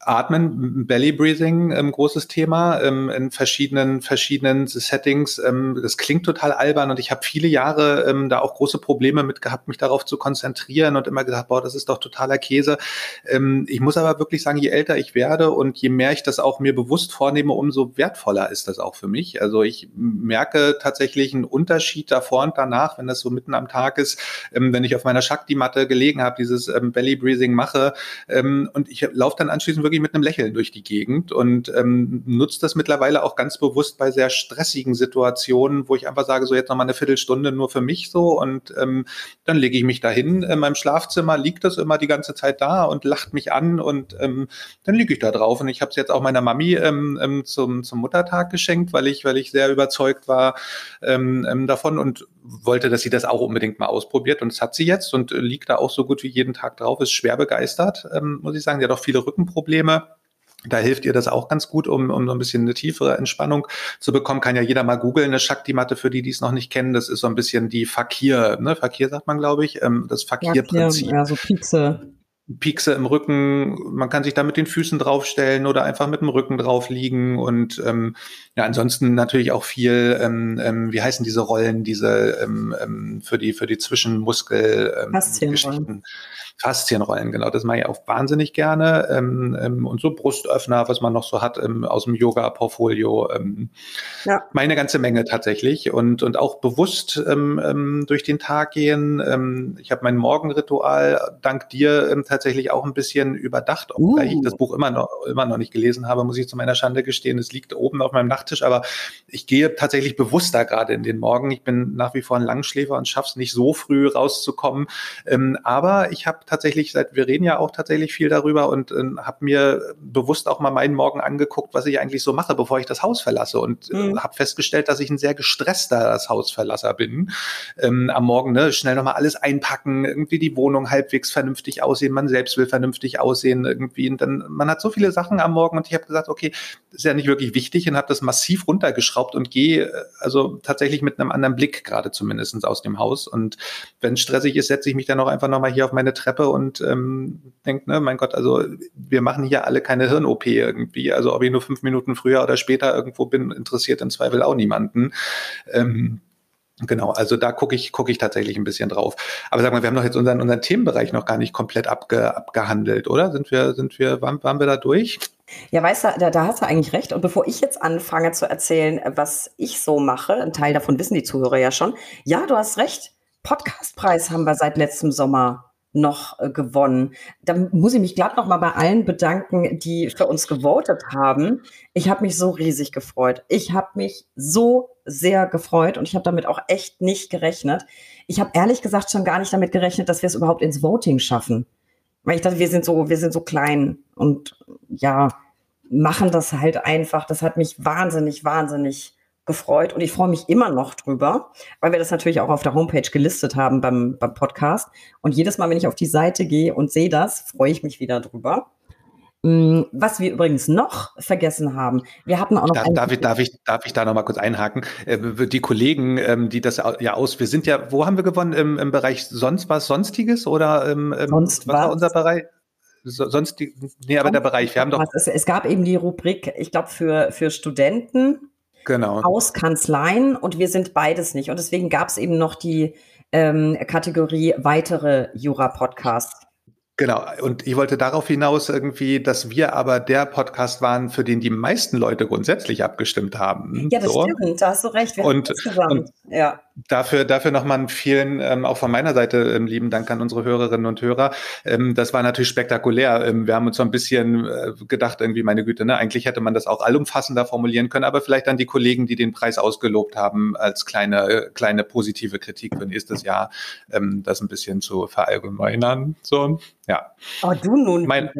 [SPEAKER 3] Atmen, Belly Breathing, ähm, großes Thema ähm, in verschiedenen verschiedenen Settings. Ähm, das klingt total albern und ich habe viele Jahre ähm, da auch große Probleme mit gehabt, mich darauf zu konzentrieren und immer gesagt, boah, das ist doch totaler Käse. Ähm, ich muss aber wirklich sagen, je älter ich werde und je mehr ich das auch mir bewusst vornehme, umso wertvoller ist das auch für mich. Also ich merke tatsächlich einen Unterschied davor und danach, wenn das so mitten am Tag ist, ähm, wenn ich auf meiner Shakti-Matte gelegen habe, dieses ähm, Belly Breathing mache ähm, und ich laufe dann anschließend wirklich mit einem Lächeln durch die Gegend und ähm, nutze das mittlerweile auch ganz bewusst bei sehr stressigen Situationen, wo ich einfach sage, so jetzt noch mal eine Viertelstunde nur für mich so und ähm, dann lege ich mich dahin in meinem Schlafzimmer, liegt das immer die ganze Zeit da und lacht mich an und ähm, dann liege ich da drauf und ich habe es jetzt auch meiner Mami ähm, ähm, zum, zum Muttertag geschenkt, weil ich, weil ich sehr überzeugt war ähm, ähm, davon und wollte, dass sie das auch unbedingt mal ausprobiert und das hat sie jetzt und liegt da auch so gut wie jeden Tag drauf, ist schwer begeistert, ähm, muss ich sagen. Sie hat auch viele Rückenprobleme. Da hilft ihr das auch ganz gut, um, um so ein bisschen eine tiefere Entspannung zu bekommen. Kann ja jeder mal googeln, eine Shakti-Matte für die, die es noch nicht kennen. Das ist so ein bisschen die Fakir, ne? Fakir sagt man, glaube ich, ähm, das Fakir-Prinzip.
[SPEAKER 2] Ja, so Piekse.
[SPEAKER 3] Piekse im Rücken, man kann sich da mit den Füßen draufstellen oder einfach mit dem Rücken drauf liegen und ähm, ja, ansonsten natürlich auch viel, ähm, ähm, wie heißen diese Rollen, diese ähm, ähm, für die für die Zwischenmuskel ähm, Geschichten. Faszienrollen, genau, das mache ich auch wahnsinnig gerne. Ähm, ähm, und so Brustöffner, was man noch so hat ähm, aus dem Yoga-Portfolio. Ähm, ja. Meine ganze Menge tatsächlich. Und, und auch bewusst ähm, ähm, durch den Tag gehen. Ähm, ich habe mein Morgenritual dank dir tatsächlich auch ein bisschen überdacht, obgleich uh. ich das Buch immer noch, immer noch nicht gelesen habe, muss ich zu meiner Schande gestehen. Es liegt oben auf meinem Nachttisch, aber ich gehe tatsächlich bewusster gerade in den Morgen. Ich bin nach wie vor ein Langschläfer und schaffe es nicht so früh rauszukommen. Aber ich habe tatsächlich seit, wir reden ja auch tatsächlich viel darüber und äh, habe mir bewusst auch mal meinen Morgen angeguckt, was ich eigentlich so mache, bevor ich das Haus verlasse und äh, mhm. habe festgestellt, dass ich ein sehr gestresster das Hausverlasser bin. Ähm, am Morgen ne, schnell nochmal alles einpacken, irgendwie die Wohnung halbwegs vernünftig aussehen, man selbst will vernünftig aussehen irgendwie. Und dann, man hat so viele Sachen am Morgen und ich habe gesagt, okay, das ist ja nicht wirklich wichtig und habe das massiv runtergeschraubt und gehe äh, also tatsächlich mit einem anderen Blick gerade zumindestens aus dem Haus. Und wenn es stressig ist, setze ich mich dann auch einfach nochmal hier auf meine Treppe und ähm, denke, ne, mein Gott, also wir machen hier alle keine Hirn-OP irgendwie. Also ob ich nur fünf Minuten früher oder später irgendwo bin, interessiert im Zweifel auch niemanden. Ähm, Genau, also da gucke ich, gucke ich tatsächlich ein bisschen drauf. Aber sag mal, wir haben doch jetzt unseren, unseren Themenbereich noch gar nicht komplett abge, abgehandelt, oder? Sind wir, sind wir, waren, waren wir da durch?
[SPEAKER 2] Ja, weißt du, da, da hast du eigentlich recht. Und bevor ich jetzt anfange zu erzählen, was ich so mache, ein Teil davon wissen die Zuhörer ja schon. Ja, du hast recht. Podcastpreis haben wir seit letztem Sommer noch äh, gewonnen. Da muss ich mich glatt noch mal bei allen bedanken, die für uns gewotet haben. Ich habe mich so riesig gefreut. Ich habe mich so sehr gefreut und ich habe damit auch echt nicht gerechnet. Ich habe ehrlich gesagt schon gar nicht damit gerechnet, dass wir es überhaupt ins Voting schaffen. Weil ich dachte, wir sind so, wir sind so klein und ja, machen das halt einfach. Das hat mich wahnsinnig, wahnsinnig gefreut und ich freue mich immer noch drüber, weil wir das natürlich auch auf der Homepage gelistet haben beim, beim Podcast. Und jedes Mal, wenn ich auf die Seite gehe und sehe das, freue ich mich wieder drüber. Mm, was wir übrigens noch vergessen haben, wir hatten auch noch.
[SPEAKER 3] Da, darf, ich, darf, ich, darf ich da noch mal kurz einhaken? Äh, die Kollegen, ähm, die das ja aus, wir sind ja, wo haben wir gewonnen? Im, im Bereich sonst was, Sonstiges oder im, im,
[SPEAKER 2] sonst was, war
[SPEAKER 3] unser Bereich? sonst die, nee, aber der Bereich, wir haben doch.
[SPEAKER 2] Es, es gab eben die Rubrik, ich glaube, für, für Studenten
[SPEAKER 3] genau.
[SPEAKER 2] aus Kanzleien und wir sind beides nicht. Und deswegen gab es eben noch die ähm, Kategorie weitere Jura-Podcasts.
[SPEAKER 3] Genau, und ich wollte darauf hinaus irgendwie, dass wir aber der Podcast waren, für den die meisten Leute grundsätzlich abgestimmt haben.
[SPEAKER 2] Ja, das so. stimmt, da hast du recht.
[SPEAKER 3] Wir und, und ja. Dafür, dafür nochmal einen vielen, ähm, auch von meiner Seite, ähm, lieben Dank an unsere Hörerinnen und Hörer. Ähm, das war natürlich spektakulär. Ähm, wir haben uns so ein bisschen äh, gedacht, irgendwie, meine Güte, ne, eigentlich hätte man das auch allumfassender formulieren können, aber vielleicht an die Kollegen, die den Preis ausgelobt haben, als kleine, äh, kleine positive Kritik für nächstes Jahr, ähm, das ein bisschen zu verallgemeinern. So. Ja.
[SPEAKER 2] Oh, du nun
[SPEAKER 3] mein,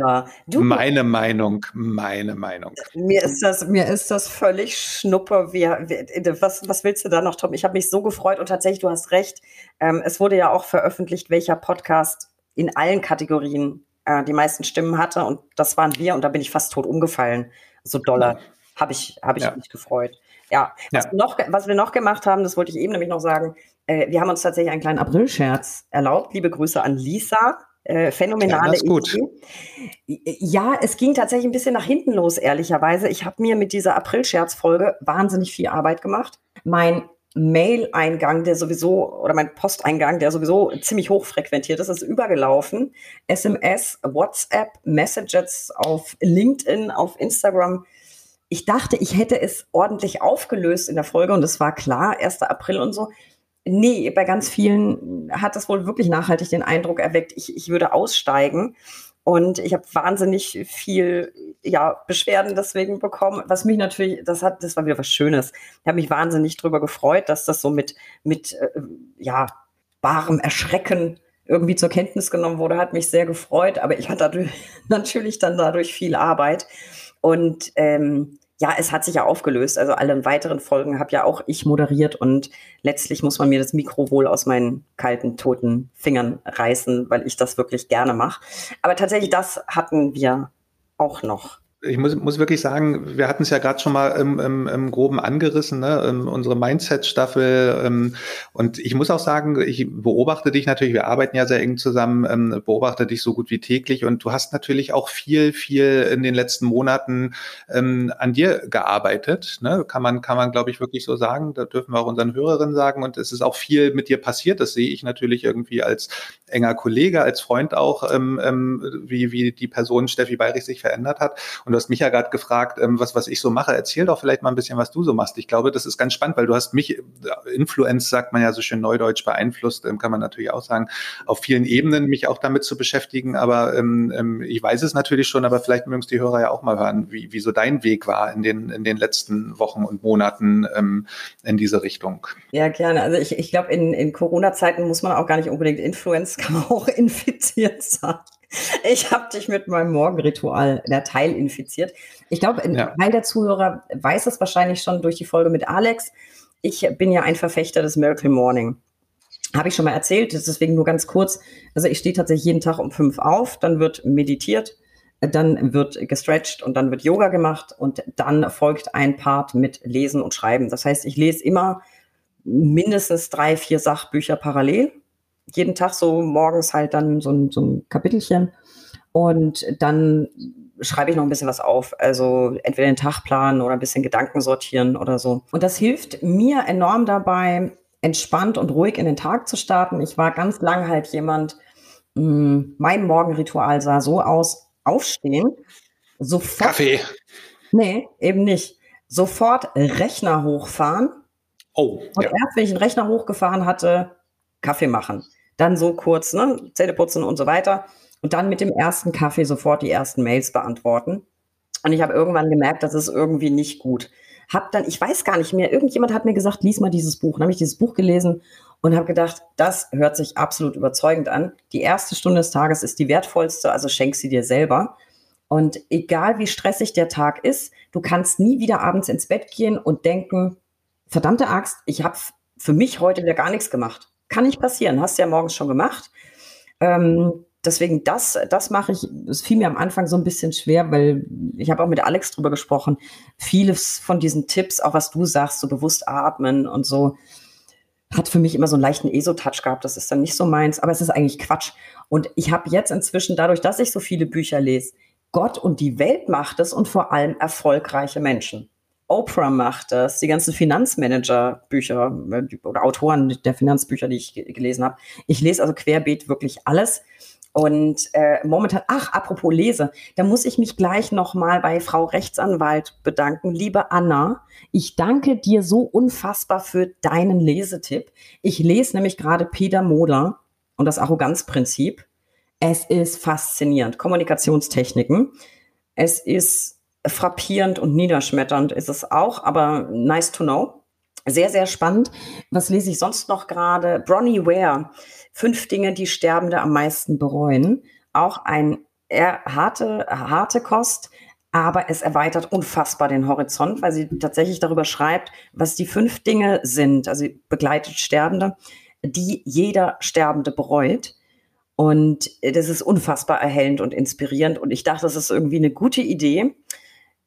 [SPEAKER 3] du meine nun. Meinung, meine Meinung.
[SPEAKER 2] Mir ist das, mir ist das völlig schnuppe. Wie, wie, was, was willst du da noch, Tom? Ich habe mich so gefreut und tatsächlich, du hast recht. Ähm, es wurde ja auch veröffentlicht, welcher Podcast in allen Kategorien äh, die meisten Stimmen hatte und das waren wir und da bin ich fast tot umgefallen. So doller habe ich, hab ich ja. mich gefreut. Ja, was, ja. Wir noch, was wir noch gemacht haben, das wollte ich eben nämlich noch sagen, äh, wir haben uns tatsächlich einen kleinen Aprilscherz erlaubt. Liebe Grüße an Lisa, äh, phänomenale ja,
[SPEAKER 3] gut.
[SPEAKER 2] Idee. Ja, es ging tatsächlich ein bisschen nach hinten los, ehrlicherweise. Ich habe mir mit dieser April-Scherz-Folge wahnsinnig viel Arbeit gemacht. Mein Mail-Eingang, der sowieso, oder mein Posteingang, der sowieso ziemlich hoch frequentiert ist, ist übergelaufen. SMS, WhatsApp, Messages auf LinkedIn, auf Instagram. Ich dachte, ich hätte es ordentlich aufgelöst in der Folge und es war klar, 1. April und so. Nee, bei ganz vielen hat das wohl wirklich nachhaltig den Eindruck erweckt, ich, ich würde aussteigen. Und ich habe wahnsinnig viel ja, Beschwerden deswegen bekommen, was mich natürlich, das hat, das war wieder was Schönes. Ich habe mich wahnsinnig darüber gefreut, dass das so mit, mit äh, ja, barem Erschrecken irgendwie zur Kenntnis genommen wurde, hat mich sehr gefreut, aber ich hatte natürlich dann dadurch viel Arbeit. Und ähm, ja, es hat sich ja aufgelöst. Also alle weiteren Folgen habe ja auch ich moderiert und letztlich muss man mir das Mikro wohl aus meinen kalten, toten Fingern reißen, weil ich das wirklich gerne mache. Aber tatsächlich, das hatten wir auch noch
[SPEAKER 3] ich muss, muss wirklich sagen, wir hatten es ja gerade schon mal im, im, im Groben angerissen, ne? Ähm, unsere Mindset-Staffel. Ähm, und ich muss auch sagen, ich beobachte dich natürlich, wir arbeiten ja sehr eng zusammen, ähm, beobachte dich so gut wie täglich und du hast natürlich auch viel, viel in den letzten Monaten ähm, an dir gearbeitet. Ne? Kann man, kann man, glaube ich, wirklich so sagen. Da dürfen wir auch unseren Hörerinnen sagen. Und es ist auch viel mit dir passiert. Das sehe ich natürlich irgendwie als enger Kollege, als Freund auch, ähm, ähm, wie, wie die Person Steffi Bayrich sich verändert hat. Und du hast mich ja gerade gefragt, ähm, was, was ich so mache. Erzähl doch vielleicht mal ein bisschen, was du so machst. Ich glaube, das ist ganz spannend, weil du hast mich, äh, Influence sagt man ja so schön neudeutsch beeinflusst, ähm, kann man natürlich auch sagen, auf vielen Ebenen mich auch damit zu beschäftigen. Aber ähm, ähm, ich weiß es natürlich schon, aber vielleicht mögen es die Hörer ja auch mal hören, wie, wie so dein Weg war in den, in den letzten Wochen und Monaten ähm, in diese Richtung.
[SPEAKER 2] Ja, gerne. Also ich, ich glaube, in, in Corona-Zeiten muss man auch gar nicht unbedingt Influence, kann man auch infiziert sein. Ich habe dich mit meinem Morgenritual der Teil infiziert. Ich glaube, ein ja. Teil der Zuhörer weiß es wahrscheinlich schon durch die Folge mit Alex. Ich bin ja ein Verfechter des Miracle Morning. habe ich schon mal erzählt, deswegen nur ganz kurz. Also ich stehe tatsächlich jeden Tag um fünf auf, dann wird meditiert, dann wird gestretched und dann wird Yoga gemacht und dann folgt ein Part mit Lesen und Schreiben. Das heißt, ich lese immer mindestens drei, vier Sachbücher parallel. Jeden Tag so morgens halt dann so ein, so ein Kapitelchen und dann schreibe ich noch ein bisschen was auf. Also entweder den Tagplan oder ein bisschen Gedanken sortieren oder so. Und das hilft mir enorm dabei, entspannt und ruhig in den Tag zu starten. Ich war ganz lang halt jemand, mh, hm, mein Morgenritual sah so aus, aufstehen, sofort.
[SPEAKER 3] Kaffee.
[SPEAKER 2] Nee, eben nicht. Sofort Rechner hochfahren.
[SPEAKER 3] Oh.
[SPEAKER 2] Und ja. erst wenn ich den Rechner hochgefahren hatte, Kaffee machen. Dann so kurz, ne, Zähne putzen und so weiter. Und dann mit dem ersten Kaffee sofort die ersten Mails beantworten. Und ich habe irgendwann gemerkt, das ist irgendwie nicht gut. Hab dann, ich weiß gar nicht mehr, irgendjemand hat mir gesagt, lies mal dieses Buch. Dann habe ich dieses Buch gelesen und habe gedacht, das hört sich absolut überzeugend an. Die erste Stunde des Tages ist die wertvollste, also schenk sie dir selber. Und egal wie stressig der Tag ist, du kannst nie wieder abends ins Bett gehen und denken, verdammte Axt, ich habe für mich heute wieder gar nichts gemacht. Kann nicht passieren, hast du ja morgens schon gemacht. Ähm, deswegen das, das mache ich, es fiel mir am Anfang so ein bisschen schwer, weil ich habe auch mit Alex drüber gesprochen. Vieles von diesen Tipps, auch was du sagst, so bewusst atmen und so, hat für mich immer so einen leichten ESO-Touch gehabt. Das ist dann nicht so meins, aber es ist eigentlich Quatsch. Und ich habe jetzt inzwischen, dadurch, dass ich so viele Bücher lese, Gott und die Welt macht es und vor allem erfolgreiche Menschen. Oprah macht das, die ganzen Finanzmanager-Bücher äh, oder Autoren der Finanzbücher, die ich gelesen habe. Ich lese also querbeet wirklich alles. Und äh, momentan, ach, apropos Lese, da muss ich mich gleich nochmal bei Frau Rechtsanwalt bedanken. Liebe Anna, ich danke dir so unfassbar für deinen Lesetipp. Ich lese nämlich gerade Peter Moder und das Arroganzprinzip. Es ist faszinierend. Kommunikationstechniken. Es ist frappierend und niederschmetternd ist es auch, aber nice to know. Sehr, sehr spannend. Was lese ich sonst noch gerade? Bronnie Ware Fünf Dinge, die Sterbende am meisten bereuen. Auch ein eher harte, harte Kost, aber es erweitert unfassbar den Horizont, weil sie tatsächlich darüber schreibt, was die fünf Dinge sind, also begleitet Sterbende, die jeder Sterbende bereut. Und das ist unfassbar erhellend und inspirierend. Und ich dachte, das ist irgendwie eine gute Idee.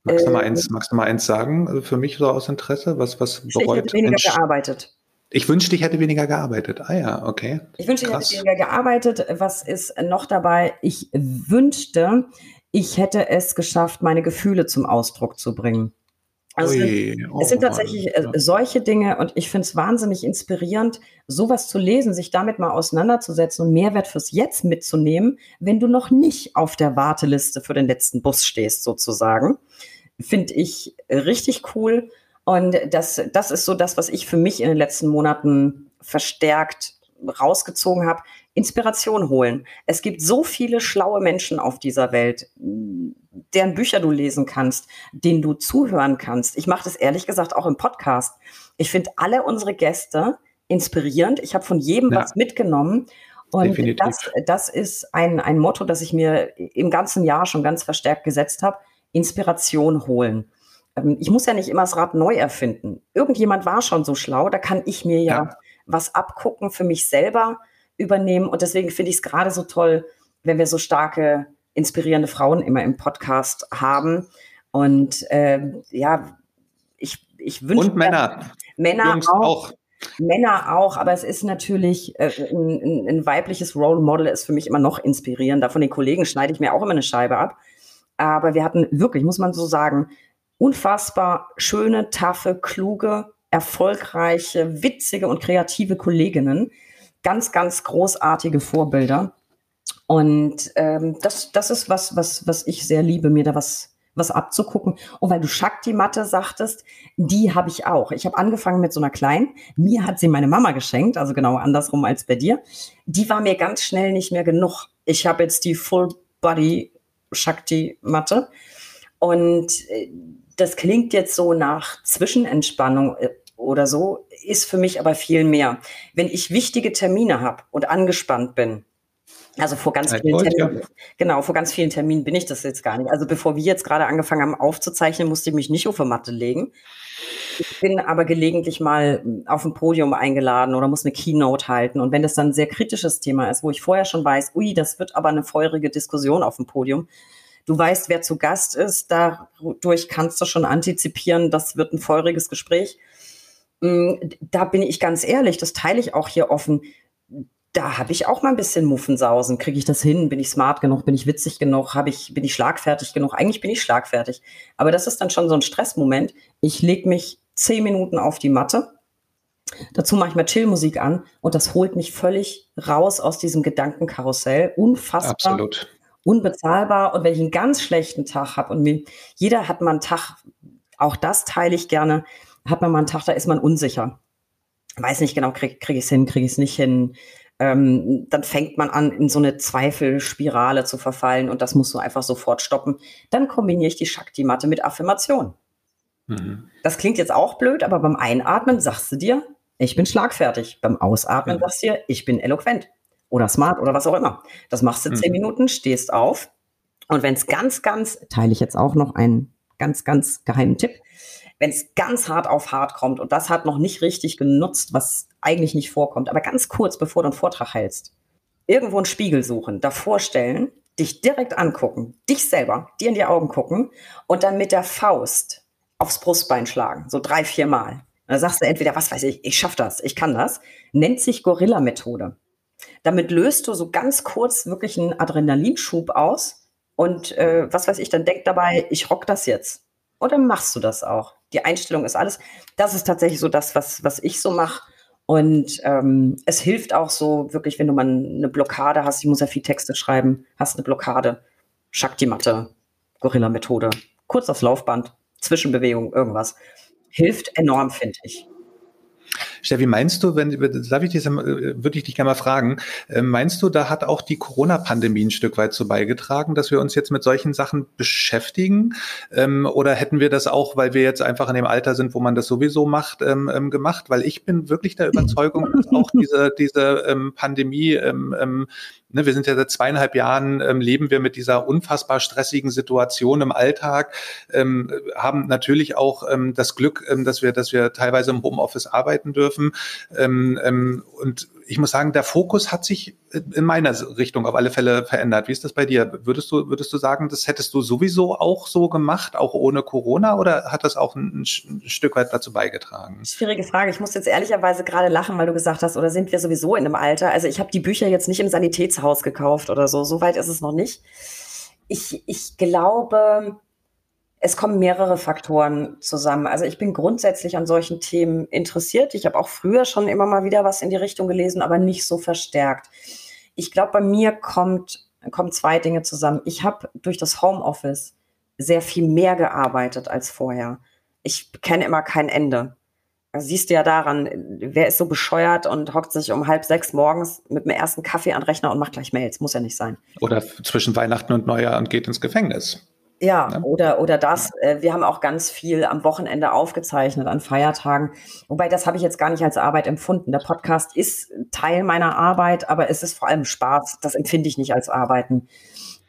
[SPEAKER 3] Magst du mal eins, magst du mal eins sagen, also für mich so aus Interesse, was, was bereut?
[SPEAKER 2] Ich hätte weniger gearbeitet.
[SPEAKER 3] Ich wünschte, ich hätte weniger gearbeitet. Ah ja, okay.
[SPEAKER 2] Ich wünschte, ich hätte weniger gearbeitet. Was ist noch dabei? Ich wünschte, ich hätte es geschafft, meine Gefühle zum Ausdruck zu bringen. Also Ui, oh es sind tatsächlich Mann. Äh, solche Dinge und ich finde es wahnsinnig inspirierend, sowas zu lesen, sich damit mal auseinanderzusetzen und Mehrwert fürs Jetzt mitzunehmen, wenn du noch nicht auf der Warteliste für den letzten Bus stehst, sozusagen. Finde ich richtig cool. Und das, das ist so das, was ich für mich in den letzten Monaten verstärkt rausgezogen habe. Inspiration holen. Es gibt so viele schlaue Menschen auf dieser Welt, deren Bücher du lesen kannst, denen du zuhören kannst. Ich mache das ehrlich gesagt auch im Podcast. Ich finde alle unsere Gäste inspirierend. Ich habe von jedem ja. was mitgenommen. Und das, das ist ein, ein Motto, das ich mir im ganzen Jahr schon ganz verstärkt gesetzt habe. Inspiration holen. Ähm, ich muss ja nicht immer das Rad neu erfinden. Irgendjemand war schon so schlau, da kann ich mir ja, ja. was abgucken für mich selber übernehmen. Und deswegen finde ich es gerade so toll, wenn wir so starke, inspirierende Frauen immer im Podcast haben. Und äh, ja, ich, ich wünsche.
[SPEAKER 3] Und Männer.
[SPEAKER 2] Männer auch. auch. Männer auch, aber es ist natürlich äh, ein, ein, weibliches Role Model ist für mich immer noch inspirierender. Von den Kollegen schneide ich mir auch immer eine Scheibe ab. Aber wir hatten wirklich, muss man so sagen, unfassbar schöne, taffe, kluge, erfolgreiche, witzige und kreative Kolleginnen. Ganz, ganz großartige Vorbilder. Und ähm, das, das ist was, was, was ich sehr liebe, mir da was, was abzugucken. Und weil du Shakti-Matte sagtest, die habe ich auch. Ich habe angefangen mit so einer kleinen. Mir hat sie meine Mama geschenkt, also genau andersrum als bei dir. Die war mir ganz schnell nicht mehr genug. Ich habe jetzt die Full Body Shakti-Matte. Und äh, das klingt jetzt so nach Zwischenentspannung äh, oder so, ist für mich aber viel mehr. Wenn ich wichtige Termine habe und angespannt bin, also vor ganz vielen Terminen, genau, vor ganz vielen Terminen bin ich das jetzt gar nicht. Also bevor wir jetzt gerade angefangen haben aufzuzeichnen, musste ich mich nicht auf der Matte legen. Ich bin aber gelegentlich mal auf ein Podium eingeladen oder muss eine Keynote halten. Und wenn das dann ein sehr kritisches Thema ist, wo ich vorher schon weiß, ui, das wird aber eine feurige Diskussion auf dem Podium, Du weißt, wer zu Gast ist. Dadurch kannst du schon antizipieren, das wird ein feuriges Gespräch. Mm, da bin ich ganz ehrlich, das teile ich auch hier offen. Da habe ich auch mal ein bisschen Muffensausen. Kriege ich das hin? Bin ich smart genug? Bin ich witzig genug? Hab ich, bin ich schlagfertig genug? Eigentlich bin ich schlagfertig. Aber das ist dann schon so ein Stressmoment. Ich lege mich zehn Minuten auf die Matte. Dazu mache ich mal Chillmusik an und das holt mich völlig raus aus diesem Gedankenkarussell. Unfassbar. Absolut unbezahlbar. Und wenn ich einen ganz schlechten Tag habe und mir, jeder hat mal einen Tag, auch das teile ich gerne, hat man mal einen Tag, da ist man unsicher. Weiß nicht genau, kriege krieg ich es hin, kriege ich es nicht hin. Ähm, dann fängt man an, in so eine Zweifelspirale zu verfallen und das musst du einfach sofort stoppen. Dann kombiniere ich die Shakti-Matte mit Affirmation. Mhm. Das klingt jetzt auch blöd, aber beim Einatmen sagst du dir, ich bin schlagfertig. Beim Ausatmen mhm. sagst du dir, ich bin eloquent oder smart oder was auch immer. Das machst du zehn mhm. Minuten, stehst auf. Und wenn es ganz, ganz, teile ich jetzt auch noch einen ganz, ganz geheimen Tipp. Wenn es ganz hart auf hart kommt und das hat noch nicht richtig genutzt, was eigentlich nicht vorkommt, aber ganz kurz bevor du einen Vortrag hältst, irgendwo einen Spiegel suchen, davor stellen, dich direkt angucken, dich selber, dir in die Augen gucken und dann mit der Faust aufs Brustbein schlagen, so drei, vier Mal. Da sagst du entweder, was weiß ich, ich schaff das, ich kann das, nennt sich Gorilla-Methode. Damit löst du so ganz kurz wirklich einen Adrenalinschub aus und äh, was weiß ich, dann denk dabei, ich rock das jetzt. Dann machst du das auch. Die Einstellung ist alles. Das ist tatsächlich so das, was, was ich so mache. Und ähm, es hilft auch so wirklich, wenn du mal eine Blockade hast, ich muss ja viel Texte schreiben, hast eine Blockade, Shakti-Matte, Gorilla-Methode, kurz aufs Laufband, Zwischenbewegung, irgendwas. Hilft enorm, finde ich.
[SPEAKER 3] Steffi, meinst du, wenn, darf ich dich, würde ich dich gerne mal fragen, ähm, meinst du, da hat auch die Corona-Pandemie ein Stück weit zu beigetragen, dass wir uns jetzt mit solchen Sachen beschäftigen? Ähm, oder hätten wir das auch, weil wir jetzt einfach in dem Alter sind, wo man das sowieso macht, ähm, gemacht? Weil ich bin wirklich der Überzeugung, dass auch diese, diese Pandemie ne, wir sind ja seit zweieinhalb Jahren, ähm, leben wir mit dieser unfassbar stressigen Situation im Alltag, ähm, haben natürlich auch ähm, das Glück, ähm, dass wir, dass wir teilweise im Homeoffice arbeiten dürfen. Ähm, ähm, und ich muss sagen, der Fokus hat sich in meiner Richtung auf alle Fälle verändert. Wie ist das bei dir? Würdest du, würdest du sagen, das hättest du sowieso auch so gemacht, auch ohne Corona, oder hat das auch ein, ein Stück weit dazu beigetragen?
[SPEAKER 2] Schwierige Frage. Ich muss jetzt ehrlicherweise gerade lachen, weil du gesagt hast, oder sind wir sowieso in einem Alter? Also ich habe die Bücher jetzt nicht im Sanitätshaus gekauft oder so. So weit ist es noch nicht. Ich, ich glaube, es kommen mehrere Faktoren zusammen. Also ich bin grundsätzlich an solchen Themen interessiert. Ich habe auch früher schon immer mal wieder was in die Richtung gelesen, aber nicht so verstärkt. Ich glaube, bei mir kommt, kommen zwei Dinge zusammen. Ich habe durch das Homeoffice sehr viel mehr gearbeitet als vorher. Ich kenne immer kein Ende. Das siehst du ja daran, wer ist so bescheuert und hockt sich um halb sechs morgens mit dem ersten Kaffee an den Rechner und macht gleich Mails. Muss ja nicht sein.
[SPEAKER 3] Oder zwischen Weihnachten und Neujahr und geht ins Gefängnis.
[SPEAKER 2] Ja, ja, oder, oder das. Äh, wir haben auch ganz viel am Wochenende aufgezeichnet, an Feiertagen. Wobei, das habe ich jetzt gar nicht als Arbeit empfunden. Der Podcast ist Teil meiner Arbeit, aber es ist vor allem Spaß. Das empfinde ich nicht als Arbeiten.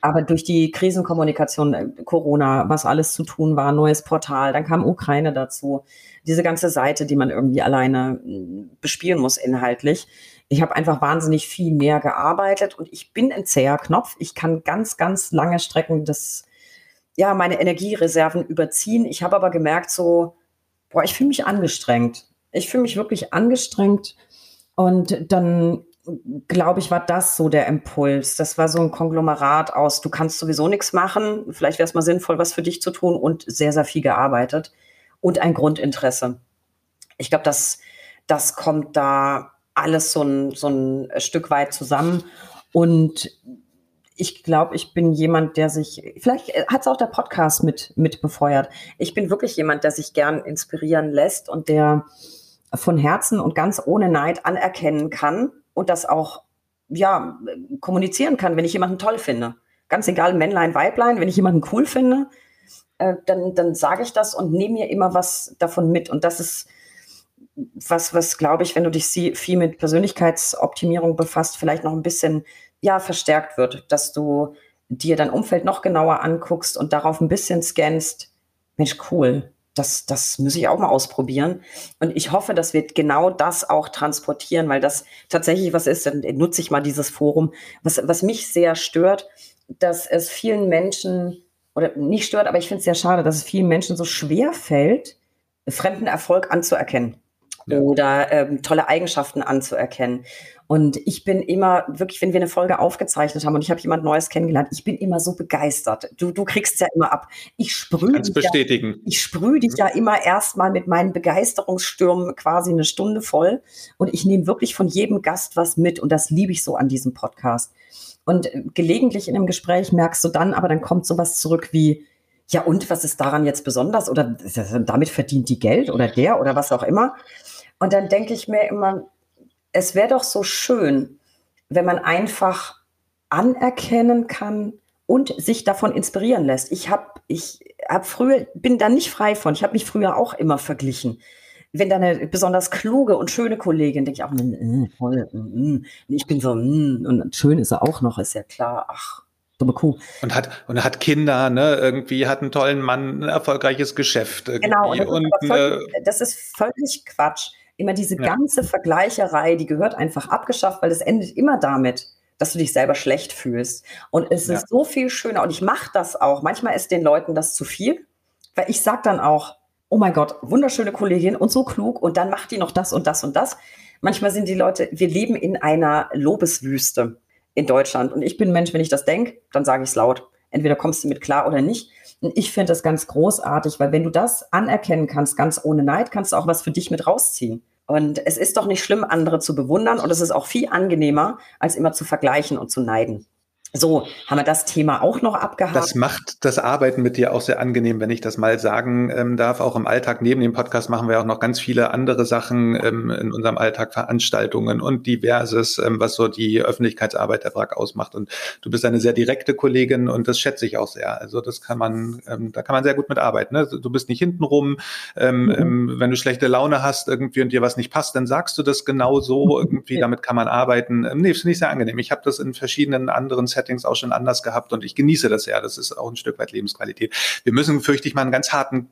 [SPEAKER 2] Aber durch die Krisenkommunikation, äh, Corona, was alles zu tun war, neues Portal, dann kam Ukraine dazu. Diese ganze Seite, die man irgendwie alleine hm, bespielen muss inhaltlich. Ich habe einfach wahnsinnig viel mehr gearbeitet und ich bin ein zäher Knopf. Ich kann ganz, ganz lange Strecken des ja, meine Energiereserven überziehen. Ich habe aber gemerkt, so, boah, ich fühle mich angestrengt. Ich fühle mich wirklich angestrengt. Und dann, glaube ich, war das so der Impuls. Das war so ein Konglomerat aus, du kannst sowieso nichts machen. Vielleicht wäre es mal sinnvoll, was für dich zu tun und sehr, sehr viel gearbeitet. Und ein Grundinteresse. Ich glaube, das, das kommt da alles so ein, so ein Stück weit zusammen. Und ich glaube, ich bin jemand, der sich, vielleicht hat es auch der Podcast mit, mit befeuert. Ich bin wirklich jemand, der sich gern inspirieren lässt und der von Herzen und ganz ohne Neid anerkennen kann und das auch, ja, kommunizieren kann, wenn ich jemanden toll finde. Ganz egal, Männlein, Weiblein, wenn ich jemanden cool finde, äh, dann, dann sage ich das und nehme mir immer was davon mit. Und das ist was, was glaube ich, wenn du dich viel mit Persönlichkeitsoptimierung befasst, vielleicht noch ein bisschen ja verstärkt wird, dass du dir dein Umfeld noch genauer anguckst und darauf ein bisschen scannst. Mensch, cool. das, das muss ich auch mal ausprobieren. Und ich hoffe, dass wir genau das auch transportieren, weil das tatsächlich was ist, dann nutze ich mal dieses Forum. Was, was mich sehr stört, dass es vielen Menschen, oder nicht stört, aber ich finde es sehr schade, dass es vielen Menschen so schwer fällt, fremden Erfolg anzuerkennen ja. oder ähm, tolle Eigenschaften anzuerkennen. Und ich bin immer wirklich, wenn wir eine Folge aufgezeichnet haben und ich habe jemand Neues kennengelernt, ich bin immer so begeistert. Du, du kriegst ja immer ab. Ich sprühe dich,
[SPEAKER 3] bestätigen.
[SPEAKER 2] Ja, ich sprühe dich ja immer erstmal mit meinen Begeisterungsstürmen quasi eine Stunde voll. Und ich nehme wirklich von jedem Gast was mit. Und das liebe ich so an diesem Podcast. Und äh, gelegentlich in einem Gespräch merkst du dann, aber dann kommt sowas zurück wie, ja, und was ist daran jetzt besonders? Oder damit verdient die Geld oder der oder was auch immer. Und dann denke ich mir immer, es wäre doch so schön, wenn man einfach anerkennen kann und sich davon inspirieren lässt. Ich habe ich hab früher, bin da nicht frei von, ich habe mich früher auch immer verglichen. Wenn da eine besonders kluge und schöne Kollegin, denke ich auch, äh, voll, äh, ich bin so, äh, und schön ist er auch noch, ist ja klar, ach, dumme Kuh.
[SPEAKER 3] Und hat, und hat Kinder, ne, irgendwie hat einen tollen Mann, ein erfolgreiches Geschäft. Irgendwie.
[SPEAKER 2] Genau, und das, und, ist völlig, das ist völlig Quatsch. Immer diese ja. ganze Vergleicherei, die gehört einfach abgeschafft, weil es endet immer damit, dass du dich selber schlecht fühlst. Und es ja. ist so viel schöner. Und ich mache das auch. Manchmal ist den Leuten das zu viel, weil ich sage dann auch, oh mein Gott, wunderschöne Kollegin und so klug und dann macht die noch das und das und das. Manchmal sind die Leute, wir leben in einer Lobeswüste in Deutschland. Und ich bin Mensch, wenn ich das denke, dann sage ich es laut. Entweder kommst du mit klar oder nicht. Ich finde das ganz großartig, weil wenn du das anerkennen kannst, ganz ohne Neid, kannst du auch was für dich mit rausziehen. Und es ist doch nicht schlimm, andere zu bewundern und es ist auch viel angenehmer, als immer zu vergleichen und zu neiden. So, haben wir das Thema auch noch abgehakt.
[SPEAKER 3] Das macht das Arbeiten mit dir auch sehr angenehm, wenn ich das mal sagen ähm, darf. Auch im Alltag neben dem Podcast machen wir auch noch ganz viele andere Sachen ähm, in unserem Alltag, Veranstaltungen und diverses, ähm, was so die Öffentlichkeitsarbeit der BRAG ausmacht. Und du bist eine sehr direkte Kollegin und das schätze ich auch sehr. Also das kann man, ähm, da kann man sehr gut mitarbeiten. Ne? Du bist nicht hintenrum. Ähm, mhm. Ähm, wenn du schlechte Laune hast irgendwie und dir was nicht passt, dann sagst du das genau so irgendwie. Damit kann man arbeiten. Ähm, nee, finde ich sehr angenehm. Ich habe das in verschiedenen anderen Settings Settings auch schon anders gehabt und ich genieße das sehr. Das ist auch ein Stück weit Lebensqualität. Wir müssen, fürchte ich mal, einen ganz harten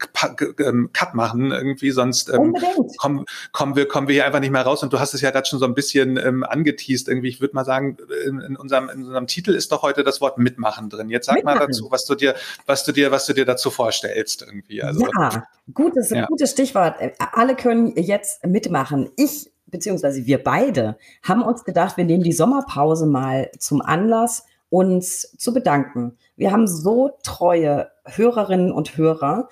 [SPEAKER 3] ähm, Cut machen irgendwie, sonst ähm, kommen, kommen, wir, kommen wir hier einfach nicht mehr raus. Und du hast es ja gerade schon so ein bisschen ähm, angeteased irgendwie. Ich würde mal sagen, in, in, unserem, in unserem Titel ist doch heute das Wort Mitmachen drin. Jetzt sag mitmachen. mal dazu, was du dir, was du dir, was du dir dazu vorstellst irgendwie.
[SPEAKER 2] Also, ja, gutes, ja. gutes Stichwort. Alle können jetzt mitmachen. Ich beziehungsweise wir beide haben uns gedacht, wir nehmen die Sommerpause mal zum Anlass, uns zu bedanken. Wir haben so treue Hörerinnen und Hörer.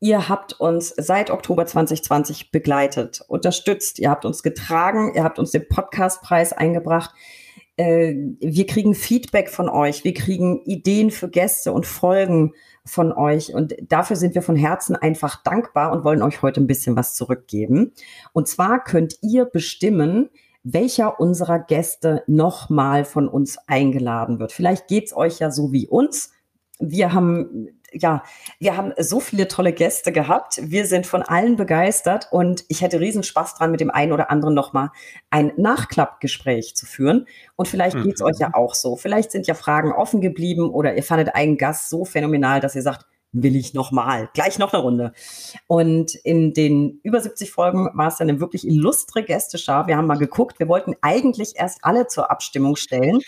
[SPEAKER 2] Ihr habt uns seit Oktober 2020 begleitet, unterstützt, ihr habt uns getragen, ihr habt uns den Podcastpreis eingebracht. Äh, wir kriegen Feedback von euch, wir kriegen Ideen für Gäste und Folgen von euch und dafür sind wir von Herzen einfach dankbar und wollen euch heute ein bisschen was zurückgeben. Und zwar könnt ihr bestimmen, welcher unserer Gäste nochmal von uns eingeladen wird. Vielleicht geht's euch ja so wie uns. Wir haben ja, wir haben so viele tolle Gäste gehabt. Wir sind von allen begeistert und ich hätte riesen Spaß dran, mit dem einen oder anderen nochmal ein Nachklappgespräch zu führen. Und vielleicht geht's mhm. euch ja auch so. Vielleicht sind ja Fragen offen geblieben oder ihr fandet einen Gast so phänomenal, dass ihr sagt, will ich nochmal, gleich noch eine Runde. Und in den über 70 Folgen war es dann eine wirklich illustre Gästeschar. Wir haben mal geguckt, wir wollten eigentlich erst alle zur Abstimmung stellen,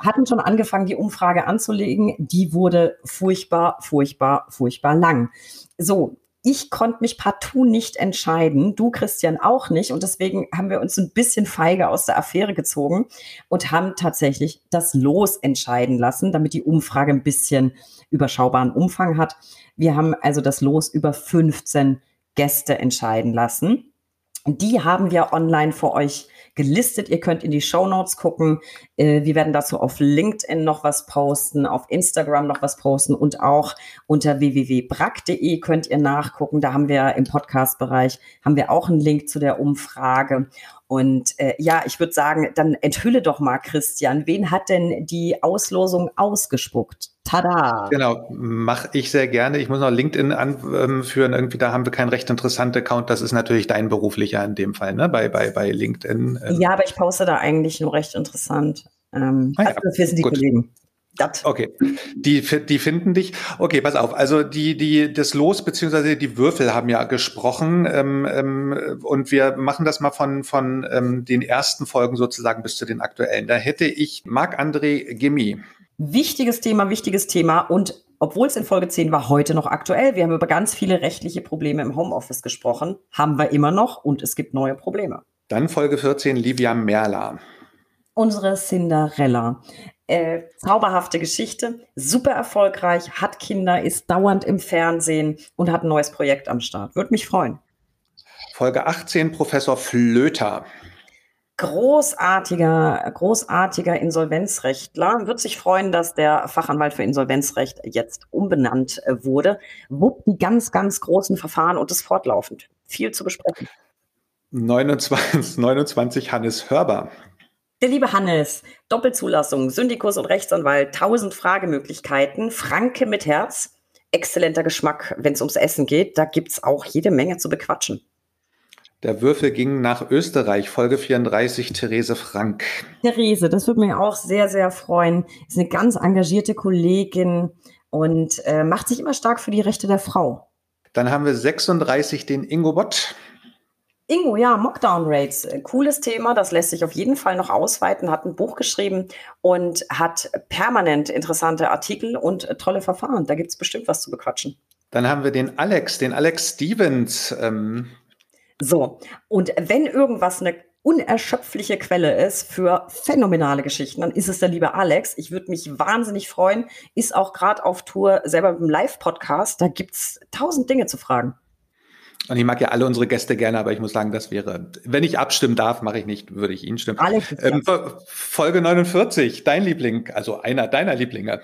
[SPEAKER 2] hatten schon angefangen, die Umfrage anzulegen. Die wurde furchtbar, furchtbar, furchtbar lang. So, ich konnte mich partout nicht entscheiden, du Christian auch nicht. Und deswegen haben wir uns ein bisschen feige aus der Affäre gezogen und haben tatsächlich das Los entscheiden lassen, damit die Umfrage ein bisschen überschaubaren Umfang hat. Wir haben also das Los über 15 Gäste entscheiden lassen. Die haben wir online für euch gelistet. Ihr könnt in die Show Notes gucken. Äh, wir werden dazu auf LinkedIn noch was posten, auf Instagram noch was posten und auch unter www.brack.de könnt ihr nachgucken. Da haben wir im Podcast-Bereich haben wir auch einen Link zu der Umfrage. Und äh, ja, ich würde sagen, dann enthülle doch mal, Christian, wen hat denn die Auslosung ausgespuckt? Tada!
[SPEAKER 3] Genau, mache ich sehr gerne. Ich muss noch LinkedIn anführen. Irgendwie, da haben wir keinen recht interessanten Account. Das ist natürlich dein beruflicher in dem Fall, ne? Bei, bei, bei LinkedIn.
[SPEAKER 2] Ähm. Ja, aber ich poste da eigentlich nur recht interessant. Ähm, ah, ja. also das wissen die Gut. Kollegen.
[SPEAKER 3] Das. Okay, die, die finden dich. Okay, pass auf. Also die, die, das Los beziehungsweise die Würfel haben ja gesprochen ähm, ähm, und wir machen das mal von von ähm, den ersten Folgen sozusagen bis zu den aktuellen. Da hätte ich Marc-André Gimmi.
[SPEAKER 2] Wichtiges Thema, wichtiges Thema und obwohl es in Folge 10 war, heute noch aktuell. Wir haben über ganz viele rechtliche Probleme im Homeoffice gesprochen, haben wir immer noch und es gibt neue Probleme.
[SPEAKER 3] Dann Folge 14, Livia Merla.
[SPEAKER 2] Unsere Cinderella. Äh, zauberhafte Geschichte, super erfolgreich, hat Kinder, ist dauernd im Fernsehen und hat ein neues Projekt am Start. Würde mich freuen.
[SPEAKER 3] Folge 18, Professor Flöter.
[SPEAKER 2] Großartiger, großartiger Insolvenzrechtler. Wird sich freuen, dass der Fachanwalt für Insolvenzrecht jetzt umbenannt äh, wurde. Wuppt die ganz, ganz großen Verfahren und ist fortlaufend. Viel zu besprechen.
[SPEAKER 3] 29, 29 Hannes Hörber.
[SPEAKER 2] Der liebe Hannes, Doppelzulassung, Syndikus und Rechtsanwalt, tausend Fragemöglichkeiten, Franke mit Herz, exzellenter Geschmack, wenn es ums Essen geht. Da gibt es auch jede Menge zu bequatschen.
[SPEAKER 3] Der Würfel ging nach Österreich, Folge 34, Therese Frank.
[SPEAKER 2] Therese, das würde mich auch sehr, sehr freuen. Ist eine ganz engagierte Kollegin und äh, macht sich immer stark für die Rechte der Frau.
[SPEAKER 3] Dann haben wir 36 den Ingo Bott.
[SPEAKER 2] Ingo, ja, Mockdown Rates, äh, cooles Thema, das lässt sich auf jeden Fall noch ausweiten, hat ein Buch geschrieben und hat permanent interessante Artikel und äh, tolle Verfahren. Da gibt es bestimmt was zu bequatschen.
[SPEAKER 3] Dann haben wir den Alex, den Alex Stevens. Ähm.
[SPEAKER 2] So, und wenn irgendwas eine unerschöpfliche Quelle ist für phänomenale Geschichten, dann ist es der liebe Alex. Ich würde mich wahnsinnig freuen. Ist auch gerade auf Tour selber mit dem Live-Podcast. Da gibt es tausend Dinge zu fragen.
[SPEAKER 3] Und ich mag ja alle unsere Gäste gerne, aber ich muss sagen, das wäre, wenn ich abstimmen darf, mache ich nicht, würde ich ihn stimmen. Alex, ähm, Folge 49, dein Liebling, also einer deiner Lieblinge.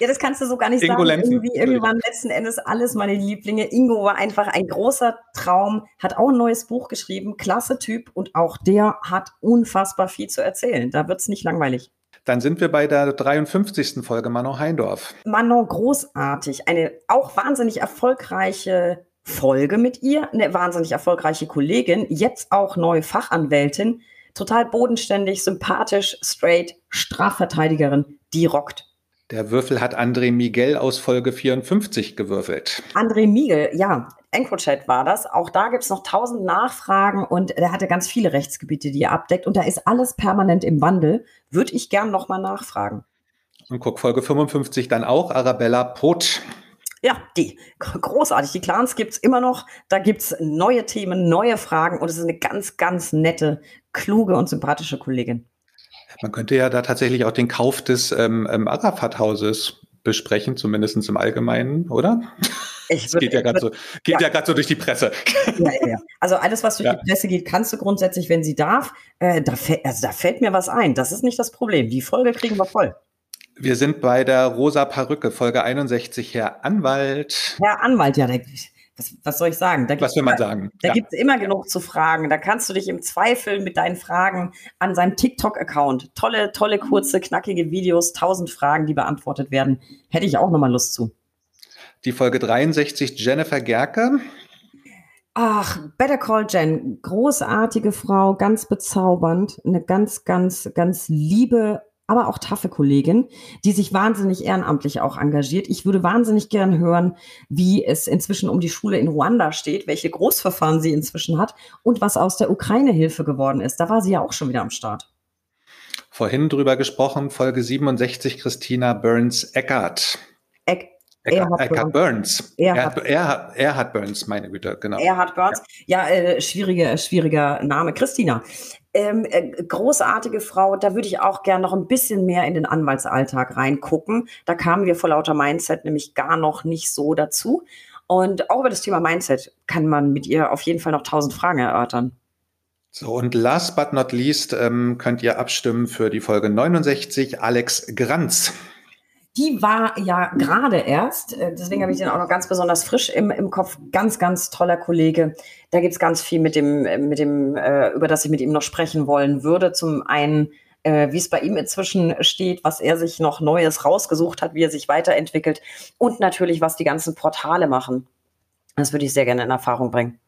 [SPEAKER 2] Ja, das kannst du so gar nicht Ingo sagen. Irgendwie, irgendwie waren letzten Endes alles meine Lieblinge. Ingo war einfach ein großer Traum, hat auch ein neues Buch geschrieben, klasse Typ und auch der hat unfassbar viel zu erzählen. Da wird's nicht langweilig.
[SPEAKER 3] Dann sind wir bei der 53. Folge Manon Heindorf.
[SPEAKER 2] Manon, großartig. Eine auch wahnsinnig erfolgreiche Folge mit ihr, eine wahnsinnig erfolgreiche Kollegin, jetzt auch neue Fachanwältin, total bodenständig, sympathisch, straight, Strafverteidigerin, die rockt.
[SPEAKER 3] Der Würfel hat André Miguel aus Folge 54 gewürfelt.
[SPEAKER 2] André Miguel, ja, EncroChat war das. Auch da gibt es noch tausend Nachfragen und er hatte ganz viele Rechtsgebiete, die er abdeckt. Und da ist alles permanent im Wandel. Würde ich gern nochmal nachfragen.
[SPEAKER 3] Und guck, Folge 55 dann auch, Arabella Pot.
[SPEAKER 2] Ja, die. Großartig. Die Clans gibt's immer noch. Da gibt's neue Themen, neue Fragen und es ist eine ganz, ganz nette, kluge und sympathische Kollegin.
[SPEAKER 3] Man könnte ja da tatsächlich auch den Kauf des ähm, ähm Arafat-Hauses besprechen, zumindest im Allgemeinen, oder? Es geht ja gerade so, geht ja. ja so durch die Presse.
[SPEAKER 2] Ja, ja. Also alles, was durch die Presse geht, kannst du grundsätzlich, wenn sie darf. Äh, da, also da fällt mir was ein. Das ist nicht das Problem. Die Folge kriegen wir voll.
[SPEAKER 3] Wir sind bei der rosa Perücke, Folge 61, Herr Anwalt.
[SPEAKER 2] Herr Anwalt, ja, der, was, was soll ich sagen?
[SPEAKER 3] Da was will man sagen?
[SPEAKER 2] Da ja. gibt es immer genug zu fragen. Da kannst du dich im Zweifel mit deinen Fragen an seinem TikTok-Account, tolle, tolle, kurze, knackige Videos, tausend Fragen, die beantwortet werden, hätte ich auch nochmal Lust zu.
[SPEAKER 3] Die Folge 63, Jennifer Gerke.
[SPEAKER 2] Ach, Better Call Jen, großartige Frau, ganz bezaubernd, eine ganz, ganz, ganz liebe aber auch taffe Kollegin, die sich wahnsinnig ehrenamtlich auch engagiert. Ich würde wahnsinnig gern hören, wie es inzwischen um die Schule in Ruanda steht, welche Großverfahren sie inzwischen hat und was aus der Ukraine-Hilfe geworden ist. Da war sie ja auch schon wieder am Start.
[SPEAKER 3] Vorhin drüber gesprochen, Folge 67, Christina Burns-Eckert. Eck Eckhard, Eckhard Burns. Erhard, Erhard, Erhard Burns, meine Güte, genau.
[SPEAKER 2] Erhard Burns. Ja, ja äh, schwieriger, schwieriger Name. Christina, ähm, äh, großartige Frau, da würde ich auch gerne noch ein bisschen mehr in den Anwaltsalltag reingucken. Da kamen wir vor lauter Mindset nämlich gar noch nicht so dazu. Und auch über das Thema Mindset kann man mit ihr auf jeden Fall noch tausend Fragen erörtern.
[SPEAKER 3] So, und last but not least ähm, könnt ihr abstimmen für die Folge 69, Alex Granz.
[SPEAKER 2] Die war ja gerade erst, äh, deswegen habe ich den auch noch ganz besonders frisch im, im Kopf. Ganz, ganz toller Kollege. Da gibt's ganz viel mit dem, äh, mit dem, äh, über das ich mit ihm noch sprechen wollen würde. Zum einen, äh, wie es bei ihm inzwischen steht, was er sich noch Neues rausgesucht hat, wie er sich weiterentwickelt und natürlich, was die ganzen Portale machen. Das würde ich sehr gerne in Erfahrung bringen.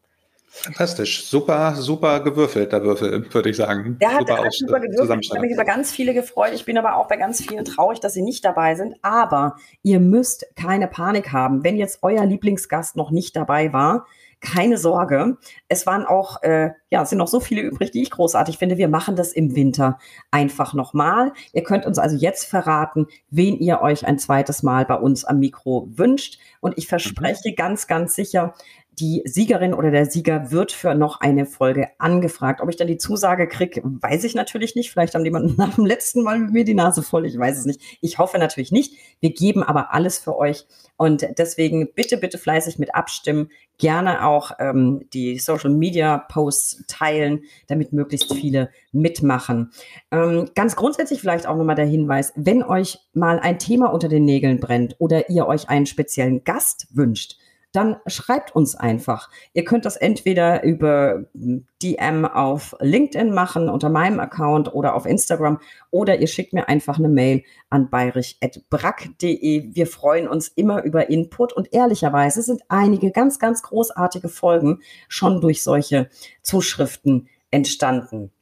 [SPEAKER 3] Fantastisch. Super, super gewürfelt, der Würfel, würde ich sagen.
[SPEAKER 2] Der hat, super, hat super gewürfelt. Ich habe mich über ganz viele gefreut. Ich bin aber auch bei ganz vielen traurig, dass sie nicht dabei sind. Aber ihr müsst keine Panik haben. Wenn jetzt euer Lieblingsgast noch nicht dabei war, keine Sorge. Es waren auch, äh, ja, es sind noch so viele übrig, die ich großartig finde. Wir machen das im Winter einfach nochmal. Ihr könnt uns also jetzt verraten, wen ihr euch ein zweites Mal bei uns am Mikro wünscht. Und ich verspreche mhm. ganz, ganz sicher, die Siegerin oder der Sieger wird für noch eine Folge angefragt. Ob ich dann die Zusage kriege, weiß ich natürlich nicht. Vielleicht haben die nach dem letzten Mal mit mir die Nase voll. Ich weiß es nicht. Ich hoffe natürlich nicht. Wir geben aber alles für euch. Und deswegen bitte, bitte fleißig mit abstimmen. Gerne auch ähm, die Social Media Posts teilen, damit möglichst viele mitmachen. Ähm, ganz grundsätzlich vielleicht auch nochmal der Hinweis, wenn euch mal ein Thema unter den Nägeln brennt oder ihr euch einen speziellen Gast wünscht, dann schreibt uns einfach. Ihr könnt das entweder über DM auf LinkedIn machen, unter meinem Account oder auf Instagram, oder ihr schickt mir einfach eine Mail an bayerich.brack.de. Wir freuen uns immer über Input und ehrlicherweise sind einige ganz, ganz großartige Folgen schon durch solche Zuschriften entstanden.